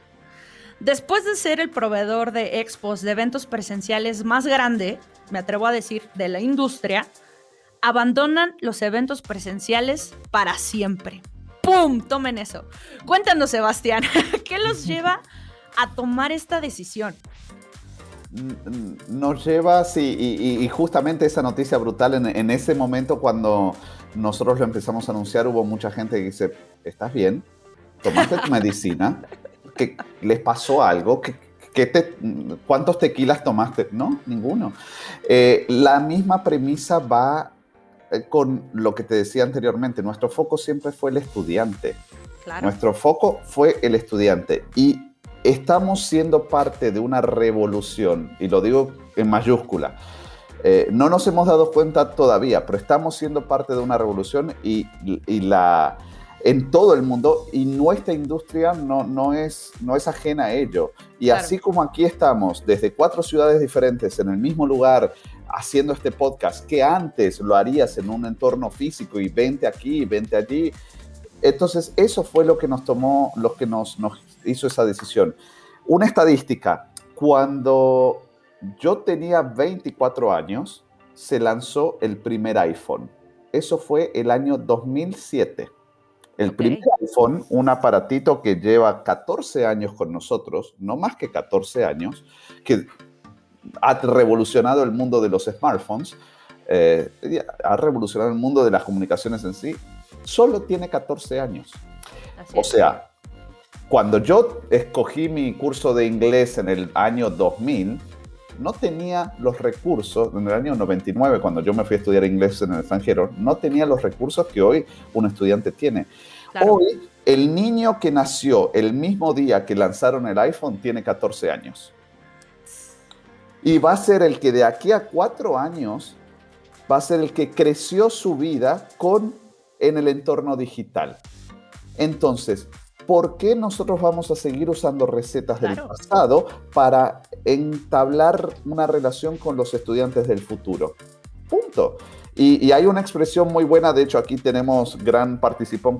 Después de ser el proveedor de expos, de eventos presenciales más grande, me atrevo a decir, de la industria, abandonan los eventos presenciales para siempre. ¡Pum! Tomen eso. Cuéntanos, Sebastián, ¿qué los lleva a tomar esta decisión? Nos lleva, sí, y, justamente esa noticia brutal en, ese momento cuando nosotros lo empezamos a anunciar, hubo mucha gente que dice, ¿estás bien? ¿Tomaste tu medicina? ¿Qué, ¿Les pasó algo? ¿Qué, te, ¿Cuántos tequilas tomaste? No, ninguno. Eh, la misma premisa va con lo que te decía anteriormente, nuestro foco siempre fue el estudiante. Nuestro foco fue el estudiante y estamos siendo parte de una revolución, y lo digo en mayúscula. Eh, no nos hemos dado cuenta todavía, pero estamos siendo parte de una revolución y, la, en todo el mundo y nuestra industria no, no, es, no es ajena a ello. Y así como aquí estamos, desde cuatro ciudades diferentes, en el mismo lugar, haciendo este podcast, que antes lo harías en un entorno físico y vente aquí, vente allí. Entonces, eso fue lo que nos tomó, lo que nos, nos hizo esa decisión. Una estadística, cuando yo tenía 24 años, se lanzó el primer iPhone. Eso fue el año 2007. El primer iPhone, un aparatito que lleva 14 años con nosotros, no más que 14 años, que ha revolucionado el mundo de los smartphones, eh, ha revolucionado el mundo de las comunicaciones en sí, solo tiene 14 años. o sea, cuando yo escogí mi curso de inglés en el año 2000, no tenía los recursos, en el año 99, cuando yo me fui a estudiar inglés en el extranjero, no tenía los recursos que hoy un estudiante tiene. Hoy, el niño que nació el mismo día que lanzaron el iPhone tiene 14 años. Y va a ser el que de aquí a cuatro años va a ser el que creció su vida con en el entorno digital. Entonces, ¿por qué nosotros vamos a seguir usando recetas del pasado para entablar una relación con los estudiantes del futuro? Punto. Y, hay una expresión muy buena, de hecho aquí tenemos gran, participación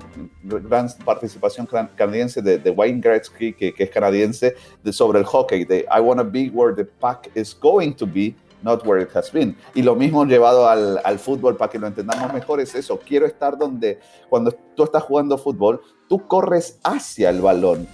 canadiense de, Wayne Gretzky, que, es canadiense, sobre el hockey, de I want to be where the puck is going to be, not where it has been. Y lo mismo llevado al, al, fútbol, para que lo entendamos mejor, es eso, quiero estar donde, cuando tú estás jugando fútbol, tú corres hacia el balón,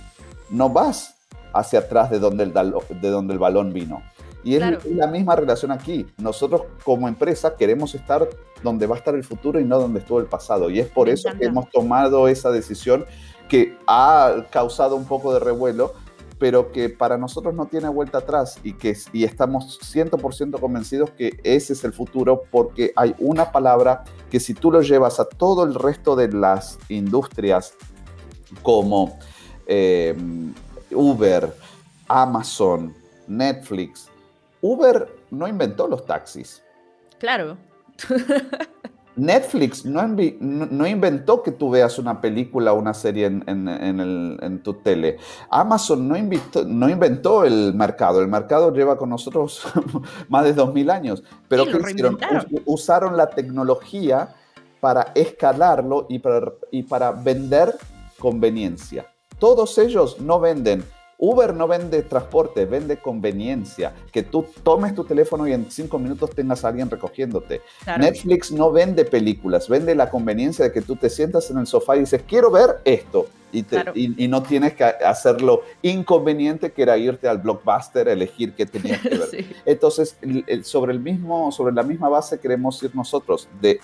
no vas hacia atrás de donde el balón vino. Y es la misma relación aquí. Nosotros como empresa queremos estar donde va a estar el futuro y no donde estuvo el pasado. Y es por eso que hemos tomado esa decisión que ha causado un poco de revuelo, pero que para nosotros no tiene vuelta atrás y que y estamos 100% convencidos que ese es el futuro porque hay una palabra que si tú lo llevas a todo el resto de las industrias como eh, Uber, Amazon, Netflix, Uber no inventó los taxis. Claro. Netflix no, no, inventó que tú veas una película o una serie en, tu tele. Amazon no, no, inventó el mercado. El mercado lleva con nosotros más de 2000 años. Pero usaron la tecnología para escalarlo y para, y para vender conveniencia. Todos ellos no venden Uber no vende transporte, vende conveniencia, que tú tomes tu teléfono y en cinco minutos tengas a alguien recogiéndote. Netflix no vende películas, vende la conveniencia de que tú te sientas en el sofá y dices, quiero ver esto. Y, y, no tienes que hacerlo inconveniente que era irte al blockbuster, elegir qué tenías que ver. Entonces, sobre, el mismo, sobre la misma base queremos ir nosotros, de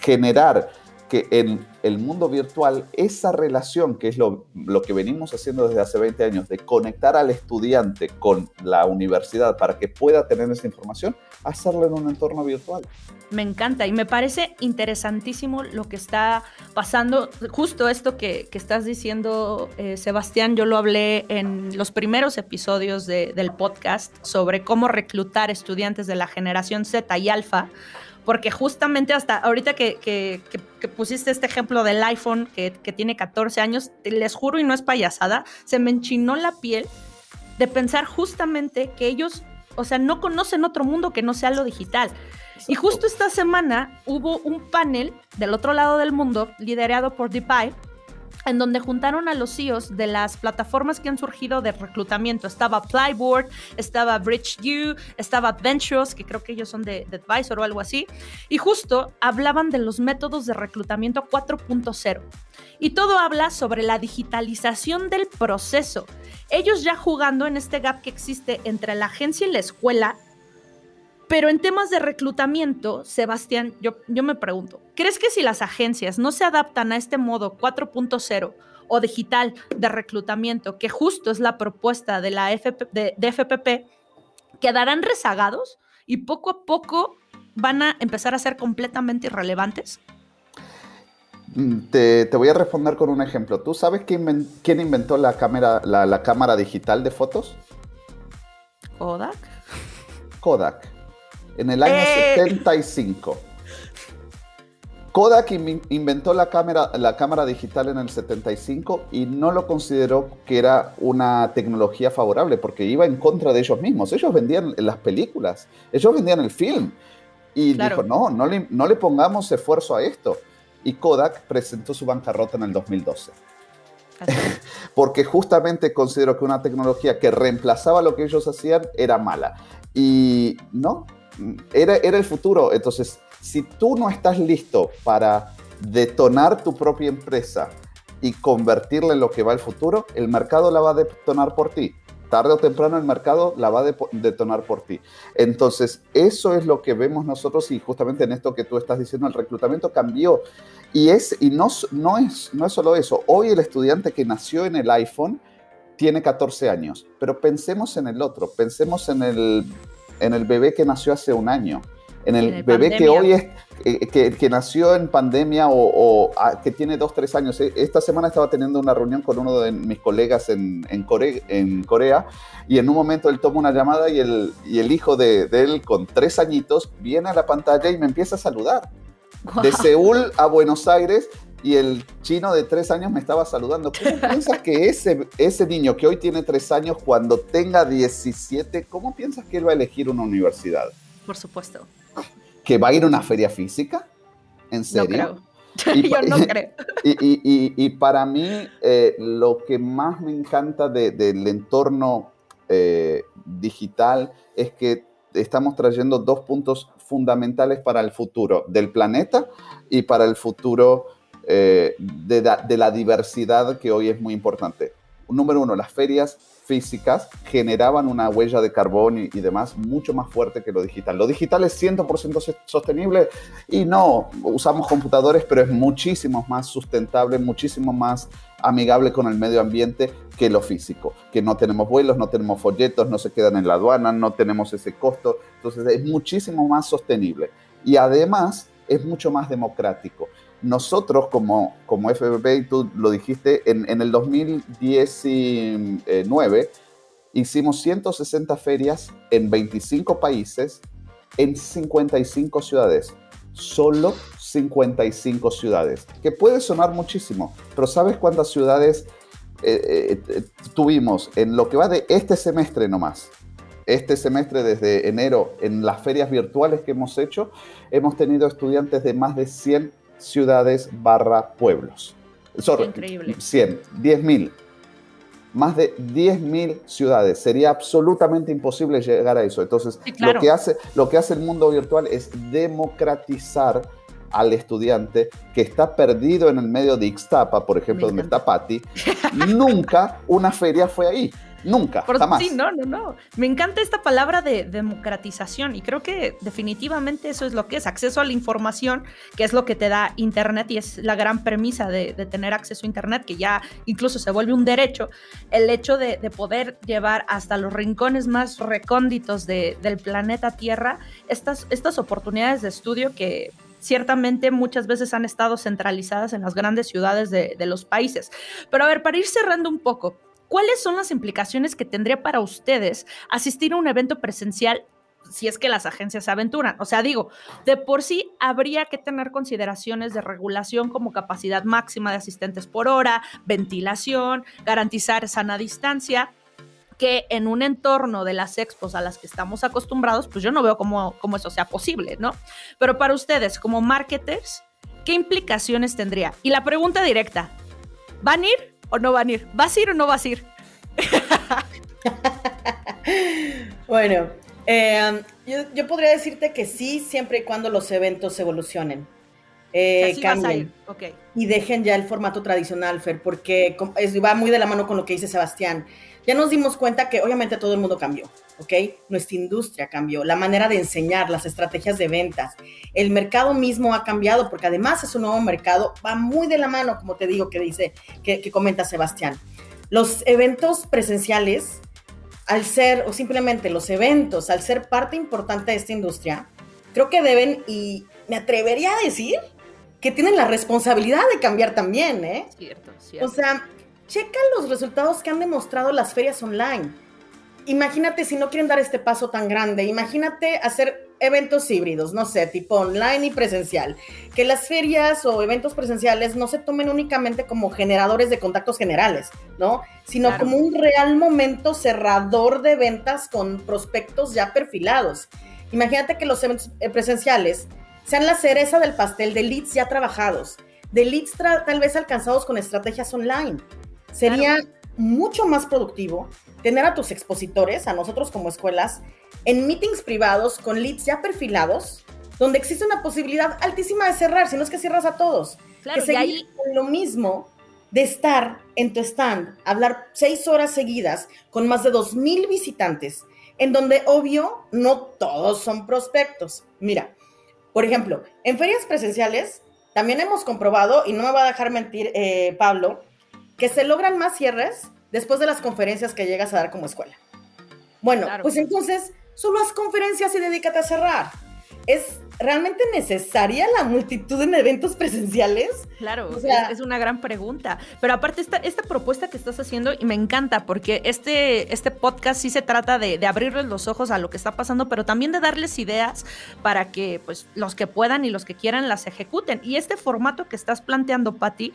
generar que en el mundo virtual, esa relación, que es lo, lo, que venimos haciendo desde hace 20 años, de conectar al estudiante con la universidad para que pueda tener esa información, hacerlo en un entorno virtual. Me encanta y me parece interesantísimo lo que está pasando. Justo esto que, que estás diciendo, eh, Sebastián, yo lo hablé en los primeros episodios del podcast sobre cómo reclutar estudiantes de la generación Z y Alfa porque justamente hasta ahorita que, pusiste este ejemplo del iPhone que, tiene 14 años, les juro y no es payasada, se me enchinó la piel de pensar justamente que ellos, o sea, no conocen otro mundo que no sea lo digital. Y justo esta semana hubo un panel del otro lado del mundo liderado por DeepI en donde juntaron a los CEOs de las plataformas que han surgido de reclutamiento. Estaba Plyboard, estaba BridgeU, estaba Adventures, que creo que ellos son de, Advisor o algo así, y justo hablaban de los métodos de reclutamiento 4.0. Y todo habla sobre la digitalización del proceso. Ellos ya jugando en este gap que existe entre la agencia y la escuela, pero en temas de reclutamiento, Sebastián, yo, yo me pregunto, ¿crees que si las agencias no se adaptan a este modo 4.0 o digital de reclutamiento, que justo es la propuesta de la de, FPP, quedarán rezagados y poco a poco van a empezar a ser completamente irrelevantes? Mm, te, voy a responder con un ejemplo. ¿Tú sabes quién, quién inventó la cámara, la cámara digital de fotos? Kodak. Kodak en el año 75. Eh. Kodak inventó la cámara, la cámara digital en el 75 y no lo consideró que era una tecnología favorable porque iba en contra de ellos mismos. Ellos vendían las películas, ellos vendían el film. Y dijo, no, no le, no le pongamos esfuerzo a esto. Y Kodak presentó su bancarrota en el 2012. porque justamente consideró que una tecnología que reemplazaba lo que ellos hacían era mala. Y no, era, era el futuro. Entonces, si tú no estás listo para detonar tu propia empresa y convertirla en lo que va al futuro, el mercado la va a detonar por ti. Tarde o temprano el mercado la va a detonar por ti. Entonces, eso es lo que vemos nosotros y justamente en esto que tú estás diciendo, el reclutamiento cambió. Y, es, y no, no, es, no es solo eso. Hoy el estudiante que nació en el iPhone tiene 14 años, pero pensemos en el otro, pensemos en el en el bebé que nació hace un año, en el, bebé que hoy es, eh, que, nació en pandemia o, que tiene dos, tres años. E, esta semana estaba teniendo una reunión con uno de mis colegas en, en, Corea, y en un momento él toma una llamada y el, y el hijo de, él con tres añitos viene a la pantalla y me empieza a saludar. De Seúl a Buenos Aires y el chino de tres años me estaba saludando. ¿Cómo piensas que ese, ese niño que hoy tiene tres años, cuando tenga 17, cómo piensas que él va a elegir una universidad? Por supuesto. ¿Que va a ir a una feria física? ¿En serio? Yo no creo. Y, para mí, eh, lo que más me encanta del entorno eh, digital es que estamos trayendo dos puntos fundamentales para el futuro del planeta y para el futuro eh, de, la diversidad que hoy es muy importante. Número uno, las ferias físicas generaban una huella de carbón y, demás mucho más fuerte que lo digital. Lo digital es 100% sostenible y no, usamos computadores, pero es muchísimo más sustentable, muchísimo más amigable con el medio ambiente que lo físico, que no tenemos vuelos, no tenemos folletos, no se quedan en la aduana, no tenemos ese costo, entonces es muchísimo más sostenible y además es mucho más democrático nosotros como, como FBP, y tú lo dijiste, en, en el 2019 hicimos 160 ferias en 25 países, en 55 ciudades. Solo 55 ciudades, que puede sonar muchísimo, pero ¿sabes cuántas ciudades eh, eh, tuvimos en lo que va de este semestre nomás? Este semestre, desde enero, en las ferias virtuales que hemos hecho, hemos tenido estudiantes de más de 100 ciudades barra pueblos. Increíble. 100, 10.000 más de 10.000 ciudades. Sería absolutamente imposible llegar a eso. Entonces, lo, que hace, lo que hace el mundo virtual es democratizar al estudiante que está perdido en el medio de Ixtapa, por ejemplo, donde está Patti. Nunca una feria fue ahí. Nunca, Por, jamás. Sí, no, no, no. Me encanta esta palabra de democratización y creo que definitivamente eso es lo que es, acceso a la información, que es lo que te da Internet y es la gran premisa de, tener acceso a Internet, que ya incluso se vuelve un derecho, el hecho de, poder llevar hasta los rincones más recónditos del planeta Tierra estas, estas oportunidades de estudio que ciertamente muchas veces han estado centralizadas en las grandes ciudades de, de los países. Pero a ver, para ir cerrando un poco, ¿cuáles son las implicaciones que tendría para ustedes asistir a un evento presencial si es que las agencias se aventuran. O sea, digo, de por sí habría que tener consideraciones de regulación como capacidad máxima de asistentes por hora, ventilación, garantizar sana distancia que en un entorno de las expos a las que estamos acostumbrados, pues yo no veo cómo, cómo eso sea posible, ¿no? Pero para ustedes, como marketers, ¿qué implicaciones tendría? Y la pregunta directa, ¿van a ir o no van a ir? ¿Vas a ir o no vas a ir? bueno, eh, yo, podría decirte que sí, siempre y cuando los eventos evolucionen. Eh, cambien y dejen ya el formato tradicional, Fer, porque va muy de la mano con lo que dice Sebastián. Ya nos dimos cuenta que obviamente todo el mundo cambió, ¿ok? Nuestra industria cambió, la manera de enseñar, las estrategias de ventas, el mercado mismo ha cambiado porque además es un nuevo mercado, va muy de la mano, como te digo, que dice, que, que comenta Sebastián. Los eventos presenciales, al ser, o simplemente los eventos, al ser parte importante de esta industria, creo que deben, y me atrevería a decir, que tienen la responsabilidad de cambiar también, ¿eh? Cierto, cierto. O sea, checa los resultados que han demostrado las ferias online. Imagínate si no quieren dar este paso tan grande, imagínate hacer eventos híbridos, no sé, tipo online y presencial. Que las ferias o eventos presenciales no se tomen únicamente como generadores de contactos generales, ¿no? Sino como un real momento cerrador de ventas con prospectos ya perfilados. Imagínate que los eventos eh, presenciales sean la cereza del pastel de leads ya trabajados, de leads tal vez alcanzados con estrategias online Sería mucho más productivo tener a tus expositores, a nosotros como escuelas, en meetings privados con leads ya perfilados, donde existe una posibilidad altísima de cerrar, si no es que cierras a todos. Claro, que ahí... lo mismo de estar en tu stand, hablar seis horas seguidas con más de dos mil visitantes, en donde obvio no todos son prospectos. Mira, por ejemplo, en ferias presenciales también hemos comprobado, y no me va a dejar mentir eh, Pablo, que se logran más cierres después de las conferencias que llegas a dar como escuela. Bueno, pues entonces solo haz conferencias y dedícate a cerrar. ¿Es realmente necesaria la multitud en eventos presenciales? Claro, es, una gran pregunta. Pero aparte, esta, esta propuesta que estás haciendo, y me encanta, porque este, este podcast sí se trata de, de, abrirles los ojos a lo que está pasando, pero también de darles ideas para que pues, los que puedan y los que quieran las ejecuten. Y este formato que estás planteando, Patti,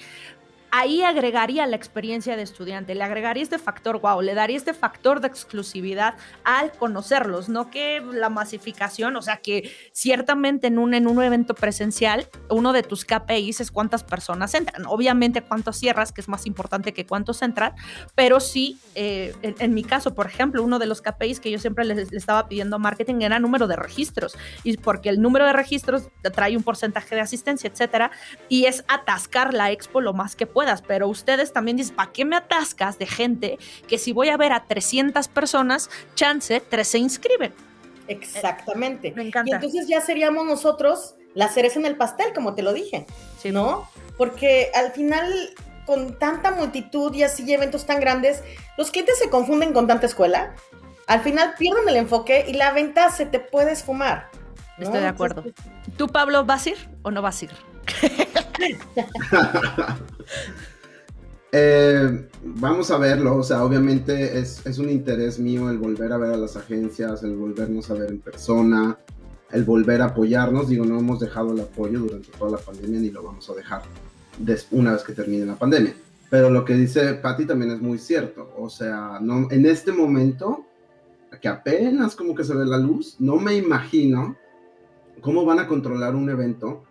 ahí agregaría la experiencia de estudiante, le agregaría este factor wow, le daría este factor de exclusividad al conocerlos, no que la masificación, o sea que ciertamente en un, en un evento presencial, uno de tus KPIs es cuántas personas entran, obviamente cuántos cierras, que es más importante que cuántos entran, pero sí, eh, en, mi caso, por ejemplo, uno de los KPIs que yo siempre les, estaba pidiendo marketing era número de registros, y porque el número de registros trae un porcentaje de asistencia, etcétera, y es atascar la expo lo más que pero ustedes también dicen, ¿para qué me atascas de gente que si voy a ver a 300 personas, chance, 3 se inscriben? Exactamente. me encanta. Y entonces ya seríamos nosotros la cereza en el pastel, como te lo dije, ¿no? Porque al final, con tanta multitud y así eventos tan grandes, los clientes se confunden con tanta escuela. Al final pierden el enfoque y la venta se te puede esfumar. Estoy de acuerdo. ¿Tú, Pablo, vas a ir o no vas a ir? Eh, vamos a verlo, o sea, obviamente es, es, un interés mío el volver a ver a las agencias, el volvernos a ver en persona, el volver a apoyarnos. Digo, no hemos dejado el apoyo durante toda la pandemia ni lo vamos a dejar una vez que termine la pandemia. Pero lo que dice Patty también es muy cierto. O sea, no, en este momento, que apenas como que se ve la luz, no me imagino cómo van a controlar un evento,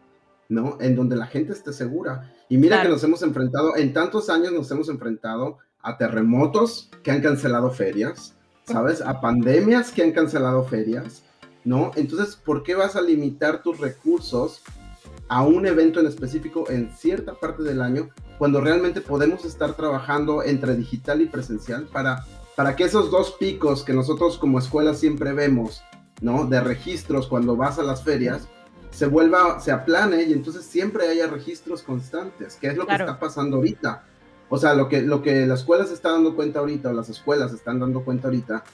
¿no? En donde la gente esté segura. Y mira que nos hemos enfrentado, en tantos años nos hemos enfrentado a terremotos que han cancelado ferias, ¿sabes? A pandemias que han cancelado ferias, ¿no? Entonces, ¿por qué vas a limitar tus recursos a un evento en específico en cierta parte del año cuando realmente podemos estar trabajando entre digital y presencial para, para que esos dos picos que nosotros como escuela siempre vemos, ¿no? De registros cuando vas a las ferias, se vuelva, se aplane y entonces siempre haya registros constantes, que es lo que está pasando ahorita. O sea, lo que, lo que la escuela se está dando cuenta ahorita, o las escuelas se están dando cuenta ahorita,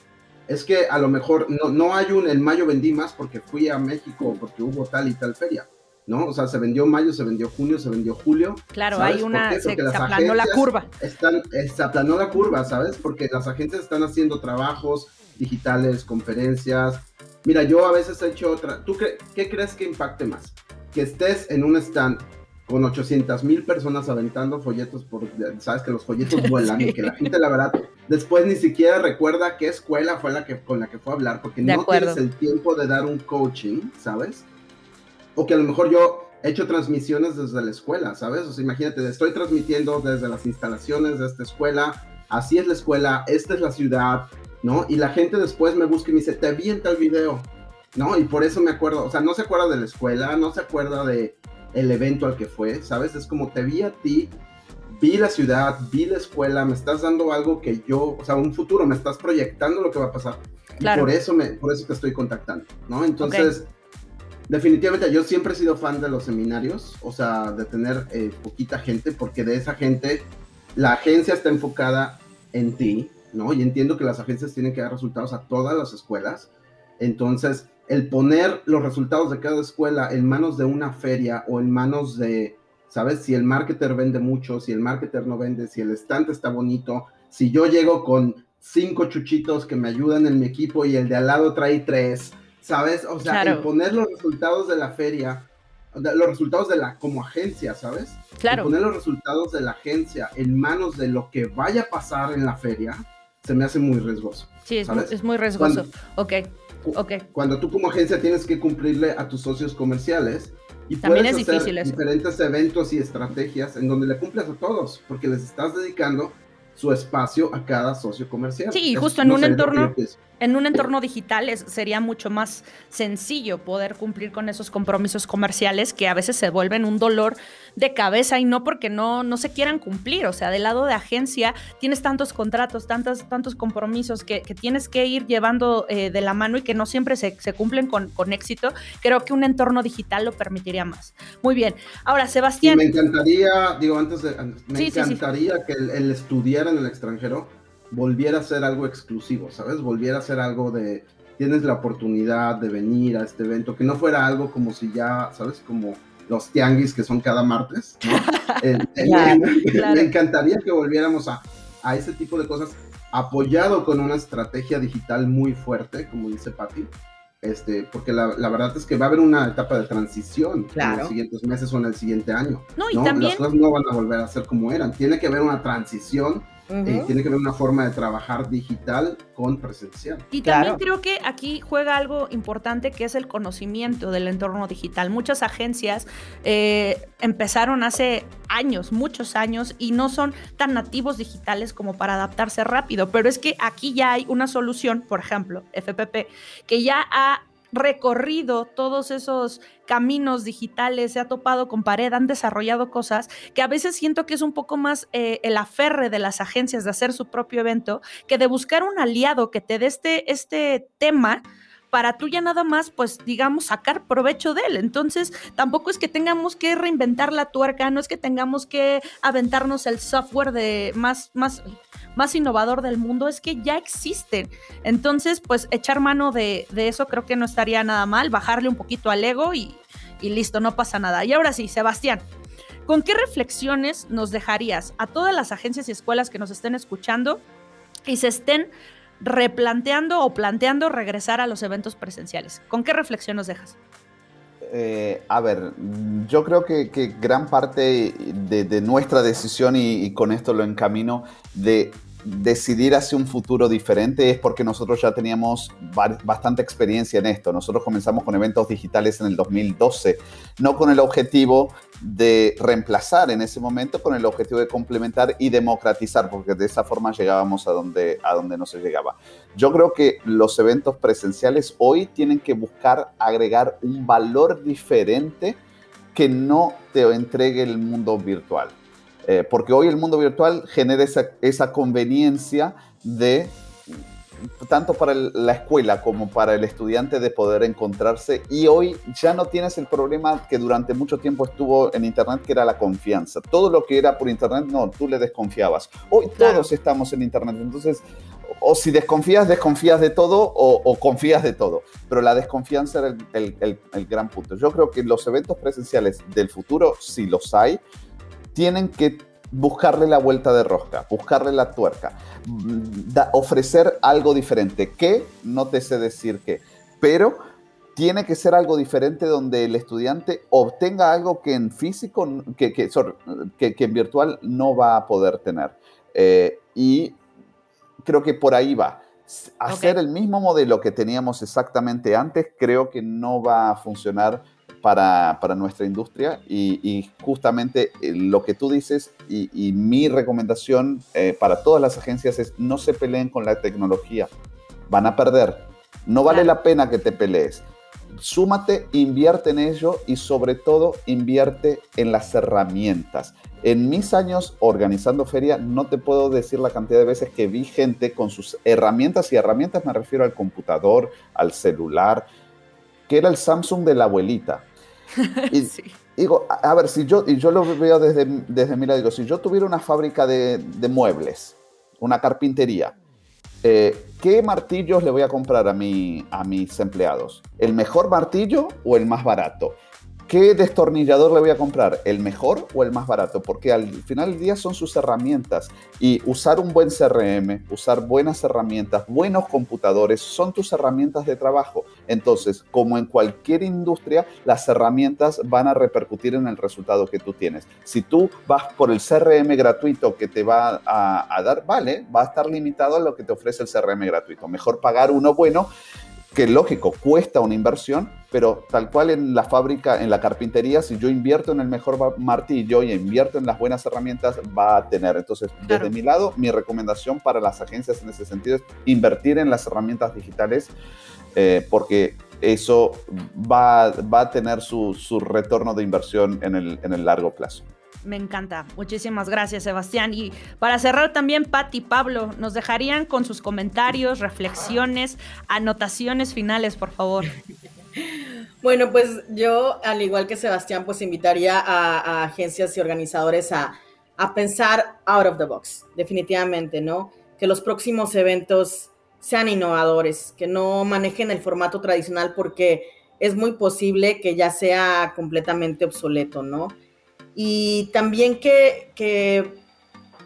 es que a lo mejor no, no hay un, en mayo vendí más porque fui a México, porque hubo tal y tal feria. ¿no? O sea, se vendió mayo, se vendió junio, se vendió julio. Claro, hay una, se, aplanó la curva. Están, eh, se aplanó la curva, ¿sabes? Porque las agencias están haciendo trabajos digitales, conferencias. Mira, yo a veces he hecho otra. ¿Tú qué, qué crees que impacte más? Que estés en un stand con 800 mil personas aventando folletos, por, sabes que los folletos vuelan y que la gente, la verdad, después ni siquiera recuerda qué escuela fue la que, con la que fue a hablar, porque no tienes el tiempo de dar un coaching, ¿sabes? o que a lo mejor yo he hecho transmisiones desde la escuela, ¿sabes? O sea, imagínate, estoy transmitiendo desde las instalaciones de esta escuela, así es la escuela, esta es la ciudad, ¿no? Y la gente después me busca y me dice, te vi en tal video, ¿no? Y por eso me acuerdo, o sea, no se acuerda de la escuela, no se acuerda de el evento al que fue, ¿sabes? Es como te vi a ti, vi la ciudad, vi la escuela, me estás dando algo que yo, o sea, un futuro, me estás proyectando lo que va a pasar. Claro. Y por eso me, por eso te estoy contactando, ¿no? Entonces, Definitivamente yo siempre he sido fan de los seminarios, o sea, de tener eh, poquita gente, porque de esa gente la agencia está enfocada en ti, ¿no? Y entiendo que las agencias tienen que dar resultados a todas las escuelas. Entonces, el poner los resultados de cada escuela en manos de una feria o en manos de, ¿sabes? Si el marketer vende mucho, si el marketer no vende, si el estante está bonito, si yo llego con cinco chuchitos que me ayudan en mi equipo y el de al lado trae tres, ¿sabes? O sea, el poner los resultados de la feria, los resultados de la, como agencia, ¿sabes? Claro. poner los resultados de la agencia en manos de lo que vaya a pasar en la feria, se me hace muy riesgoso. Sí, es, muy, es muy riesgoso. ok, ok. Cuando tú como agencia tienes que cumplirle a tus socios comerciales, y También puedes es difícil hacer diferentes eventos y estrategias en donde le cumples a todos, porque les estás dedicando su espacio a cada socio comercial. Sí, y justo en un entorno en un entorno digital sería mucho más sencillo poder cumplir con esos compromisos comerciales que a veces se vuelven un dolor de cabeza y no porque no, no se quieran cumplir. O sea, del lado de agencia tienes tantos contratos, tantos, tantos compromisos que, tienes que ir llevando eh, de la mano y que no siempre se, cumplen con, con, éxito. Creo que un entorno digital lo permitiría más. Muy bien. Ahora, Sebastián. me encantaría, digo, antes de. Me encantaría que el, estudiar en el extranjero volviera a ser algo exclusivo, ¿sabes? Volviera a ser algo de, tienes la oportunidad de venir a este evento, que no fuera algo como si ya, ¿sabes? Como los tianguis que son cada martes. Eh, eh, me, encantaría que volviéramos a, a ese tipo de cosas apoyado con una estrategia digital muy fuerte, como dice Patti. Este, porque la, la, verdad es que va a haber una etapa de transición en los siguientes meses o en el siguiente año. No, y También... Las cosas no van a volver a ser como eran. Tiene que haber una transición eh, tiene que haber una forma de trabajar digital con presencial. Y también creo que aquí juega algo importante que es el conocimiento del entorno digital. Muchas agencias eh, empezaron hace años, muchos años, y no son tan nativos digitales como para adaptarse rápido. Pero es que aquí ya hay una solución, por ejemplo, FPP, que ya ha recorrido todos esos caminos digitales, se ha topado con pared, han desarrollado cosas que a veces siento que es un poco más eh, el aferre de las agencias de hacer su propio evento que de buscar un aliado que te dé este, este tema para tú ya nada más, pues digamos, sacar provecho de él. Entonces, tampoco es que tengamos que reinventar la tuerca, no es que tengamos que aventarnos el software de más, más, más innovador del mundo, es que ya existen. Entonces, pues echar mano de, eso creo que no estaría nada mal, bajarle un poquito al ego y, y listo, no pasa nada. Y ahora sí, Sebastián, ¿Con qué reflexiones nos dejarías a todas las agencias y escuelas que nos estén escuchando y se estén replanteando o planteando regresar a los eventos presenciales? ¿Con qué reflexión nos dejas? Eh, a ver, yo creo que, gran parte de, nuestra decisión, y, y, con esto lo encamino, de decidir hacia un futuro diferente es porque nosotros ya teníamos bastante experiencia en esto. Nosotros comenzamos con eventos digitales en el 2012, no con el objetivo de reemplazar en ese momento, con el objetivo de complementar y democratizar, porque de esa forma llegábamos a donde, a donde no se llegaba. Yo creo que los eventos presenciales hoy tienen que buscar agregar un valor diferente que no te entregue el mundo virtual. Eh, porque hoy el mundo virtual genera esa, conveniencia de tanto para la escuela como para el estudiante de poder encontrarse y hoy ya no tienes el problema que durante mucho tiempo estuvo en internet que era la confianza. Todo lo que era por internet no, tú le desconfiabas. Hoy todos estamos en internet, entonces o si desconfías, desconfías de todo o, confías de todo. Pero la desconfianza era el, el gran punto. Yo creo que los eventos presenciales del futuro, si los hay, tienen que buscarle la vuelta de rosca, buscarle la tuerca, ofrecer algo diferente. ¿Qué? No te sé decir qué, pero tiene que ser algo diferente donde el estudiante obtenga algo que en físico, que, que, en virtual no va a poder tener. Eh, y creo que por ahí va. Hacer el mismo modelo que teníamos exactamente antes, creo que no va a funcionar para, nuestra industria y, justamente eh, lo que tú dices y, mi recomendación eh, para todas las agencias es no se peleen con la tecnología, van a perder, no vale la pena que te pelees. Súmate, invierte en ello y sobre todo invierte en las herramientas. En mis años organizando feria no te puedo decir la cantidad de veces que vi gente con sus herramientas y herramientas me refiero al computador, al celular, que era el Samsung de la abuelita Y digo, a, ver, si yo, y yo lo veo desde, desde mi lado, digo, si yo tuviera una fábrica de, de muebles, una carpintería, eh, ¿qué martillos le voy a comprar a, mi, a mis empleados? ¿El mejor martillo o el más barato? ¿Qué destornillador le voy a comprar? ¿El mejor o el más barato? Porque al final del día son sus herramientas y usar un buen CRM, usar buenas herramientas, buenos computadores, son tus herramientas de trabajo. Entonces, como en cualquier industria, las herramientas van a repercutir en el resultado que tú tienes. Si tú vas por el CRM gratuito que te va a, dar, vale, va a estar limitado a lo que te ofrece el CRM gratuito. Mejor pagar uno bueno que lógico, cuesta una inversión, pero tal cual en la fábrica, en la carpintería, si yo invierto en el mejor martillo y invierto en las buenas herramientas, va a tener. Entonces, desde mi lado, mi recomendación para las agencias en ese sentido es invertir en las herramientas digitales, eh, porque eso va, va a tener su, su, retorno de inversión en el, en el largo plazo. Me encanta. Muchísimas gracias, Sebastián. Y para cerrar también, Pat y Pablo, nos dejarían con sus comentarios, reflexiones, anotaciones finales, por favor. Bueno, pues yo, al igual que Sebastián, pues invitaría a, agencias y organizadores a, a, pensar out of the box, definitivamente, ¿no? Que los próximos eventos sean innovadores, que no manejen el formato tradicional porque es muy posible que ya sea completamente obsoleto, ¿no? Y también que,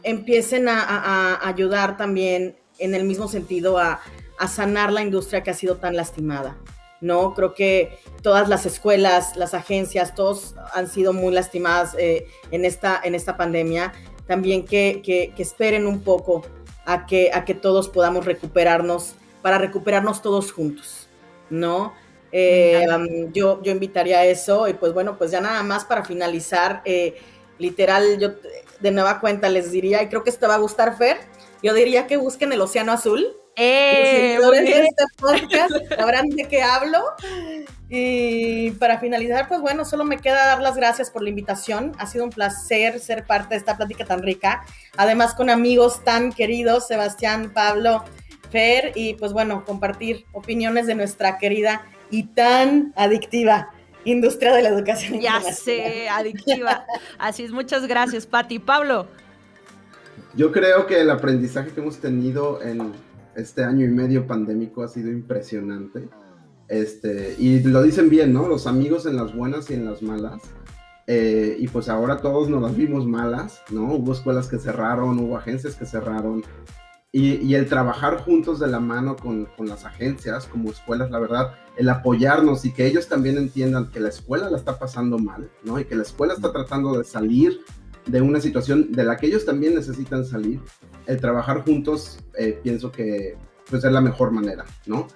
empiecen a, ayudar también en el mismo sentido a, sanar la industria que ha sido tan lastimada. ¿no? Creo que todas las escuelas, las agencias, todos han sido muy lastimadas eh, en, esta, en esta pandemia. También que, esperen un poco a que, a que todos podamos recuperarnos, para recuperarnos todos juntos, ¿no? Eh, yo, yo invitaría a eso y pues bueno, pues ya nada más para finalizar, eh, literal, yo de nueva cuenta les diría, y creo que te va a gustar, Fer, yo diría que busquen el Océano Azul. Eh, de este podcast sabrán de qué hablo. Y para finalizar, pues bueno, solo me queda dar las gracias por la invitación. Ha sido un placer ser parte de esta plática tan rica. Además, con amigos tan queridos, Sebastián, Pablo, Fer, y pues bueno, compartir opiniones de nuestra querida y tan adictiva industria de la educación. Ya sé, adictiva. Así es, muchas gracias, Pati. Pablo. Yo creo que el aprendizaje que hemos tenido en este año y medio pandémico ha sido impresionante. Este, y lo dicen bien, ¿no? Los amigos en las buenas y en las malas. eh, y pues ahora todos nos las vimos malas, ¿no? Hubo escuelas que cerraron, hubo agencias que cerraron, y, el trabajar juntos de la mano con, con, las agencias como escuelas, la verdad, el apoyarnos y que ellos también entiendan que la escuela la está pasando mal, ¿no? Y que la escuela está tratando de salir de una situación de la que ellos también necesitan salir, el trabajar juntos, eh, pienso que pues es la mejor manera, ¿no?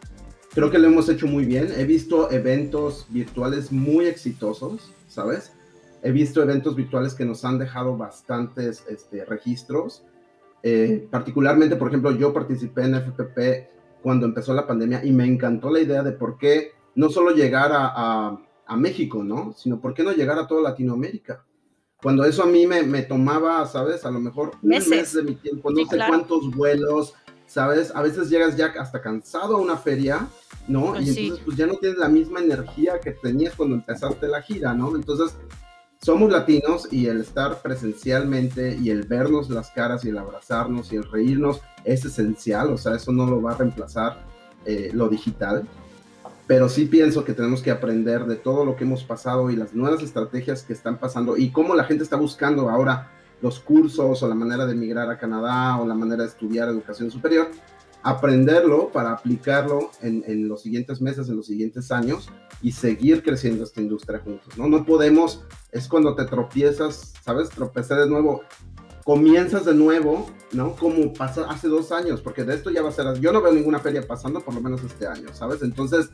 Creo que lo hemos hecho muy bien. He visto eventos virtuales muy exitosos, ¿sabes? He visto eventos virtuales que nos han dejado bastantes este, registros eh, particularmente, por ejemplo, yo participé en FPP cuando empezó la pandemia y me encantó la idea de por qué no solo llegar a, a, México, ¿no? Sino por qué no llegar a toda Latinoamérica. Cuando eso a mí me, me tomaba, ¿sabes? A lo mejor un mes de mi tiempo, no sé cuántos vuelos, ¿sabes? A veces llegas ya hasta cansado a una feria, ¿no? Pues y entonces pues ya no tienes la misma energía que tenías cuando empezaste la gira, ¿no? Entonces somos latinos y el estar presencialmente y el vernos las caras y el abrazarnos y el reírnos es esencial, o sea, eso no lo va a reemplazar eh, lo digital, pero sí pienso que tenemos que aprender de todo lo que hemos pasado y las nuevas estrategias que están pasando y cómo la gente está buscando ahora los cursos o la manera de emigrar a Canadá o la manera de estudiar educación superior aprenderlo para aplicarlo en, los siguientes meses, en los siguientes años y seguir creciendo esta industria juntos, ¿no? No podemos, es cuando te tropiezas, ¿sabes? Tropezar de nuevo, comienzas de nuevo, ¿no? Como pasó hace dos años, porque de esto ya va a ser, yo no veo ninguna feria pasando por lo menos este año, ¿sabes? Entonces,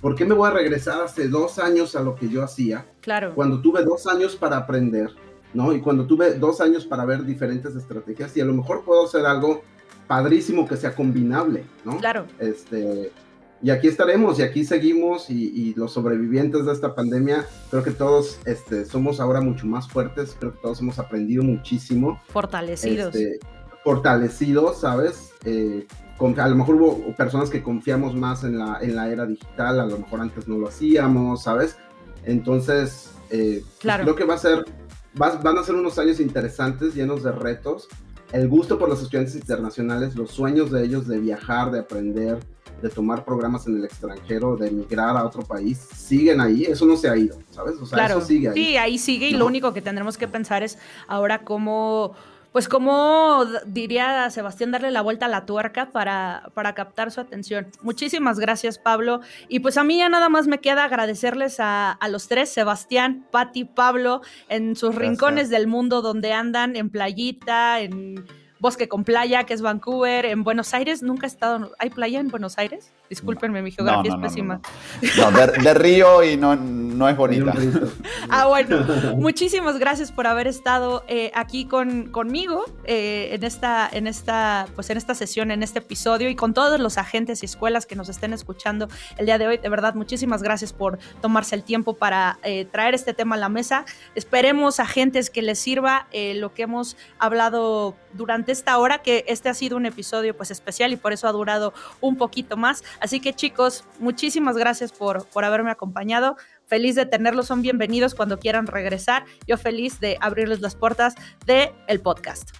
¿por qué me voy a regresar hace dos años a lo que yo hacía? Claro. Cuando tuve dos años para aprender, ¿no? Y cuando tuve dos años para ver diferentes estrategias y a lo mejor puedo hacer algo padrísimo que sea combinable, ¿no? Claro. Este, y aquí estaremos y aquí seguimos y, los sobrevivientes de esta pandemia, creo que todos este, somos ahora mucho más fuertes, creo que todos hemos aprendido muchísimo. Fortalecidos. Este, fortalecidos, ¿sabes? Eh, a lo mejor hubo personas que confiamos más en la, en la era digital, a lo mejor antes no lo hacíamos, ¿sabes? Entonces, eh, pues claro. creo que va a ser, van a ser unos años interesantes, llenos de retos, el gusto por los estudiantes internacionales, los sueños de ellos de viajar, de aprender, de tomar programas en el extranjero, de emigrar a otro país, siguen ahí, eso no se ha ido, ¿sabes? O sea, eso sigue ahí. Sí, ahí sigue y lo único que tendremos que pensar es ahora cómo pues como diría Sebastián, darle la vuelta a la tuerca para, para captar su atención. Muchísimas gracias, Pablo. Y pues a mí ya nada más me queda agradecerles a, los tres, Sebastián, Patti, Pablo, en sus rincones del mundo donde andan, en playita, en bosque con playa, que es Vancouver, en Buenos Aires. Nunca he estado, ¿hay playa en Buenos Aires? Discúlpenme, mi geografía es pésima. No, de, río y no, no es bonita. ah, bueno. Muchísimas gracias por haber estado eh, aquí con, conmigo eh, en, esta, en, esta, pues en esta sesión, en este episodio y con todos los agentes y escuelas que nos estén escuchando el día de hoy. De verdad, muchísimas gracias por tomarse el tiempo para eh, traer este tema a la mesa. Esperemos agentes que les sirva lo que hemos hablado durante esta hora, que este ha sido un episodio pues especial y por eso ha durado un poquito más. Así que chicos, muchísimas gracias por, por haberme acompañado. Feliz de tenerlos, son bienvenidos cuando quieran regresar. Yo feliz de abrirles las puertas del el podcast.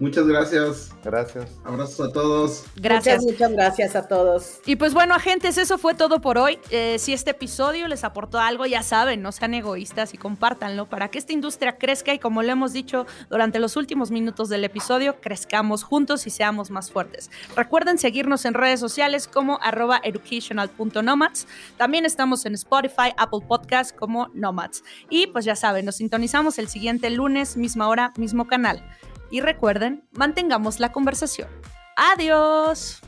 Muchas gracias. Gracias. Abrazos a todos. Gracias. Muchas, gracias a todos. Y pues bueno, agentes, eso fue todo por hoy. Eh, si este episodio les aportó algo, ya saben, no sean egoístas y compártanlo para que esta industria crezca y como lo hemos dicho durante los últimos minutos del episodio, crezcamos juntos y seamos más fuertes. Recuerden seguirnos en redes sociales como arroba educational.nomads. También estamos en Spotify, Apple Podcasts como Nomads. Y pues ya saben, nos sintonizamos el siguiente lunes, misma hora, mismo canal. Y recuerden, mantengamos la conversación. Adiós.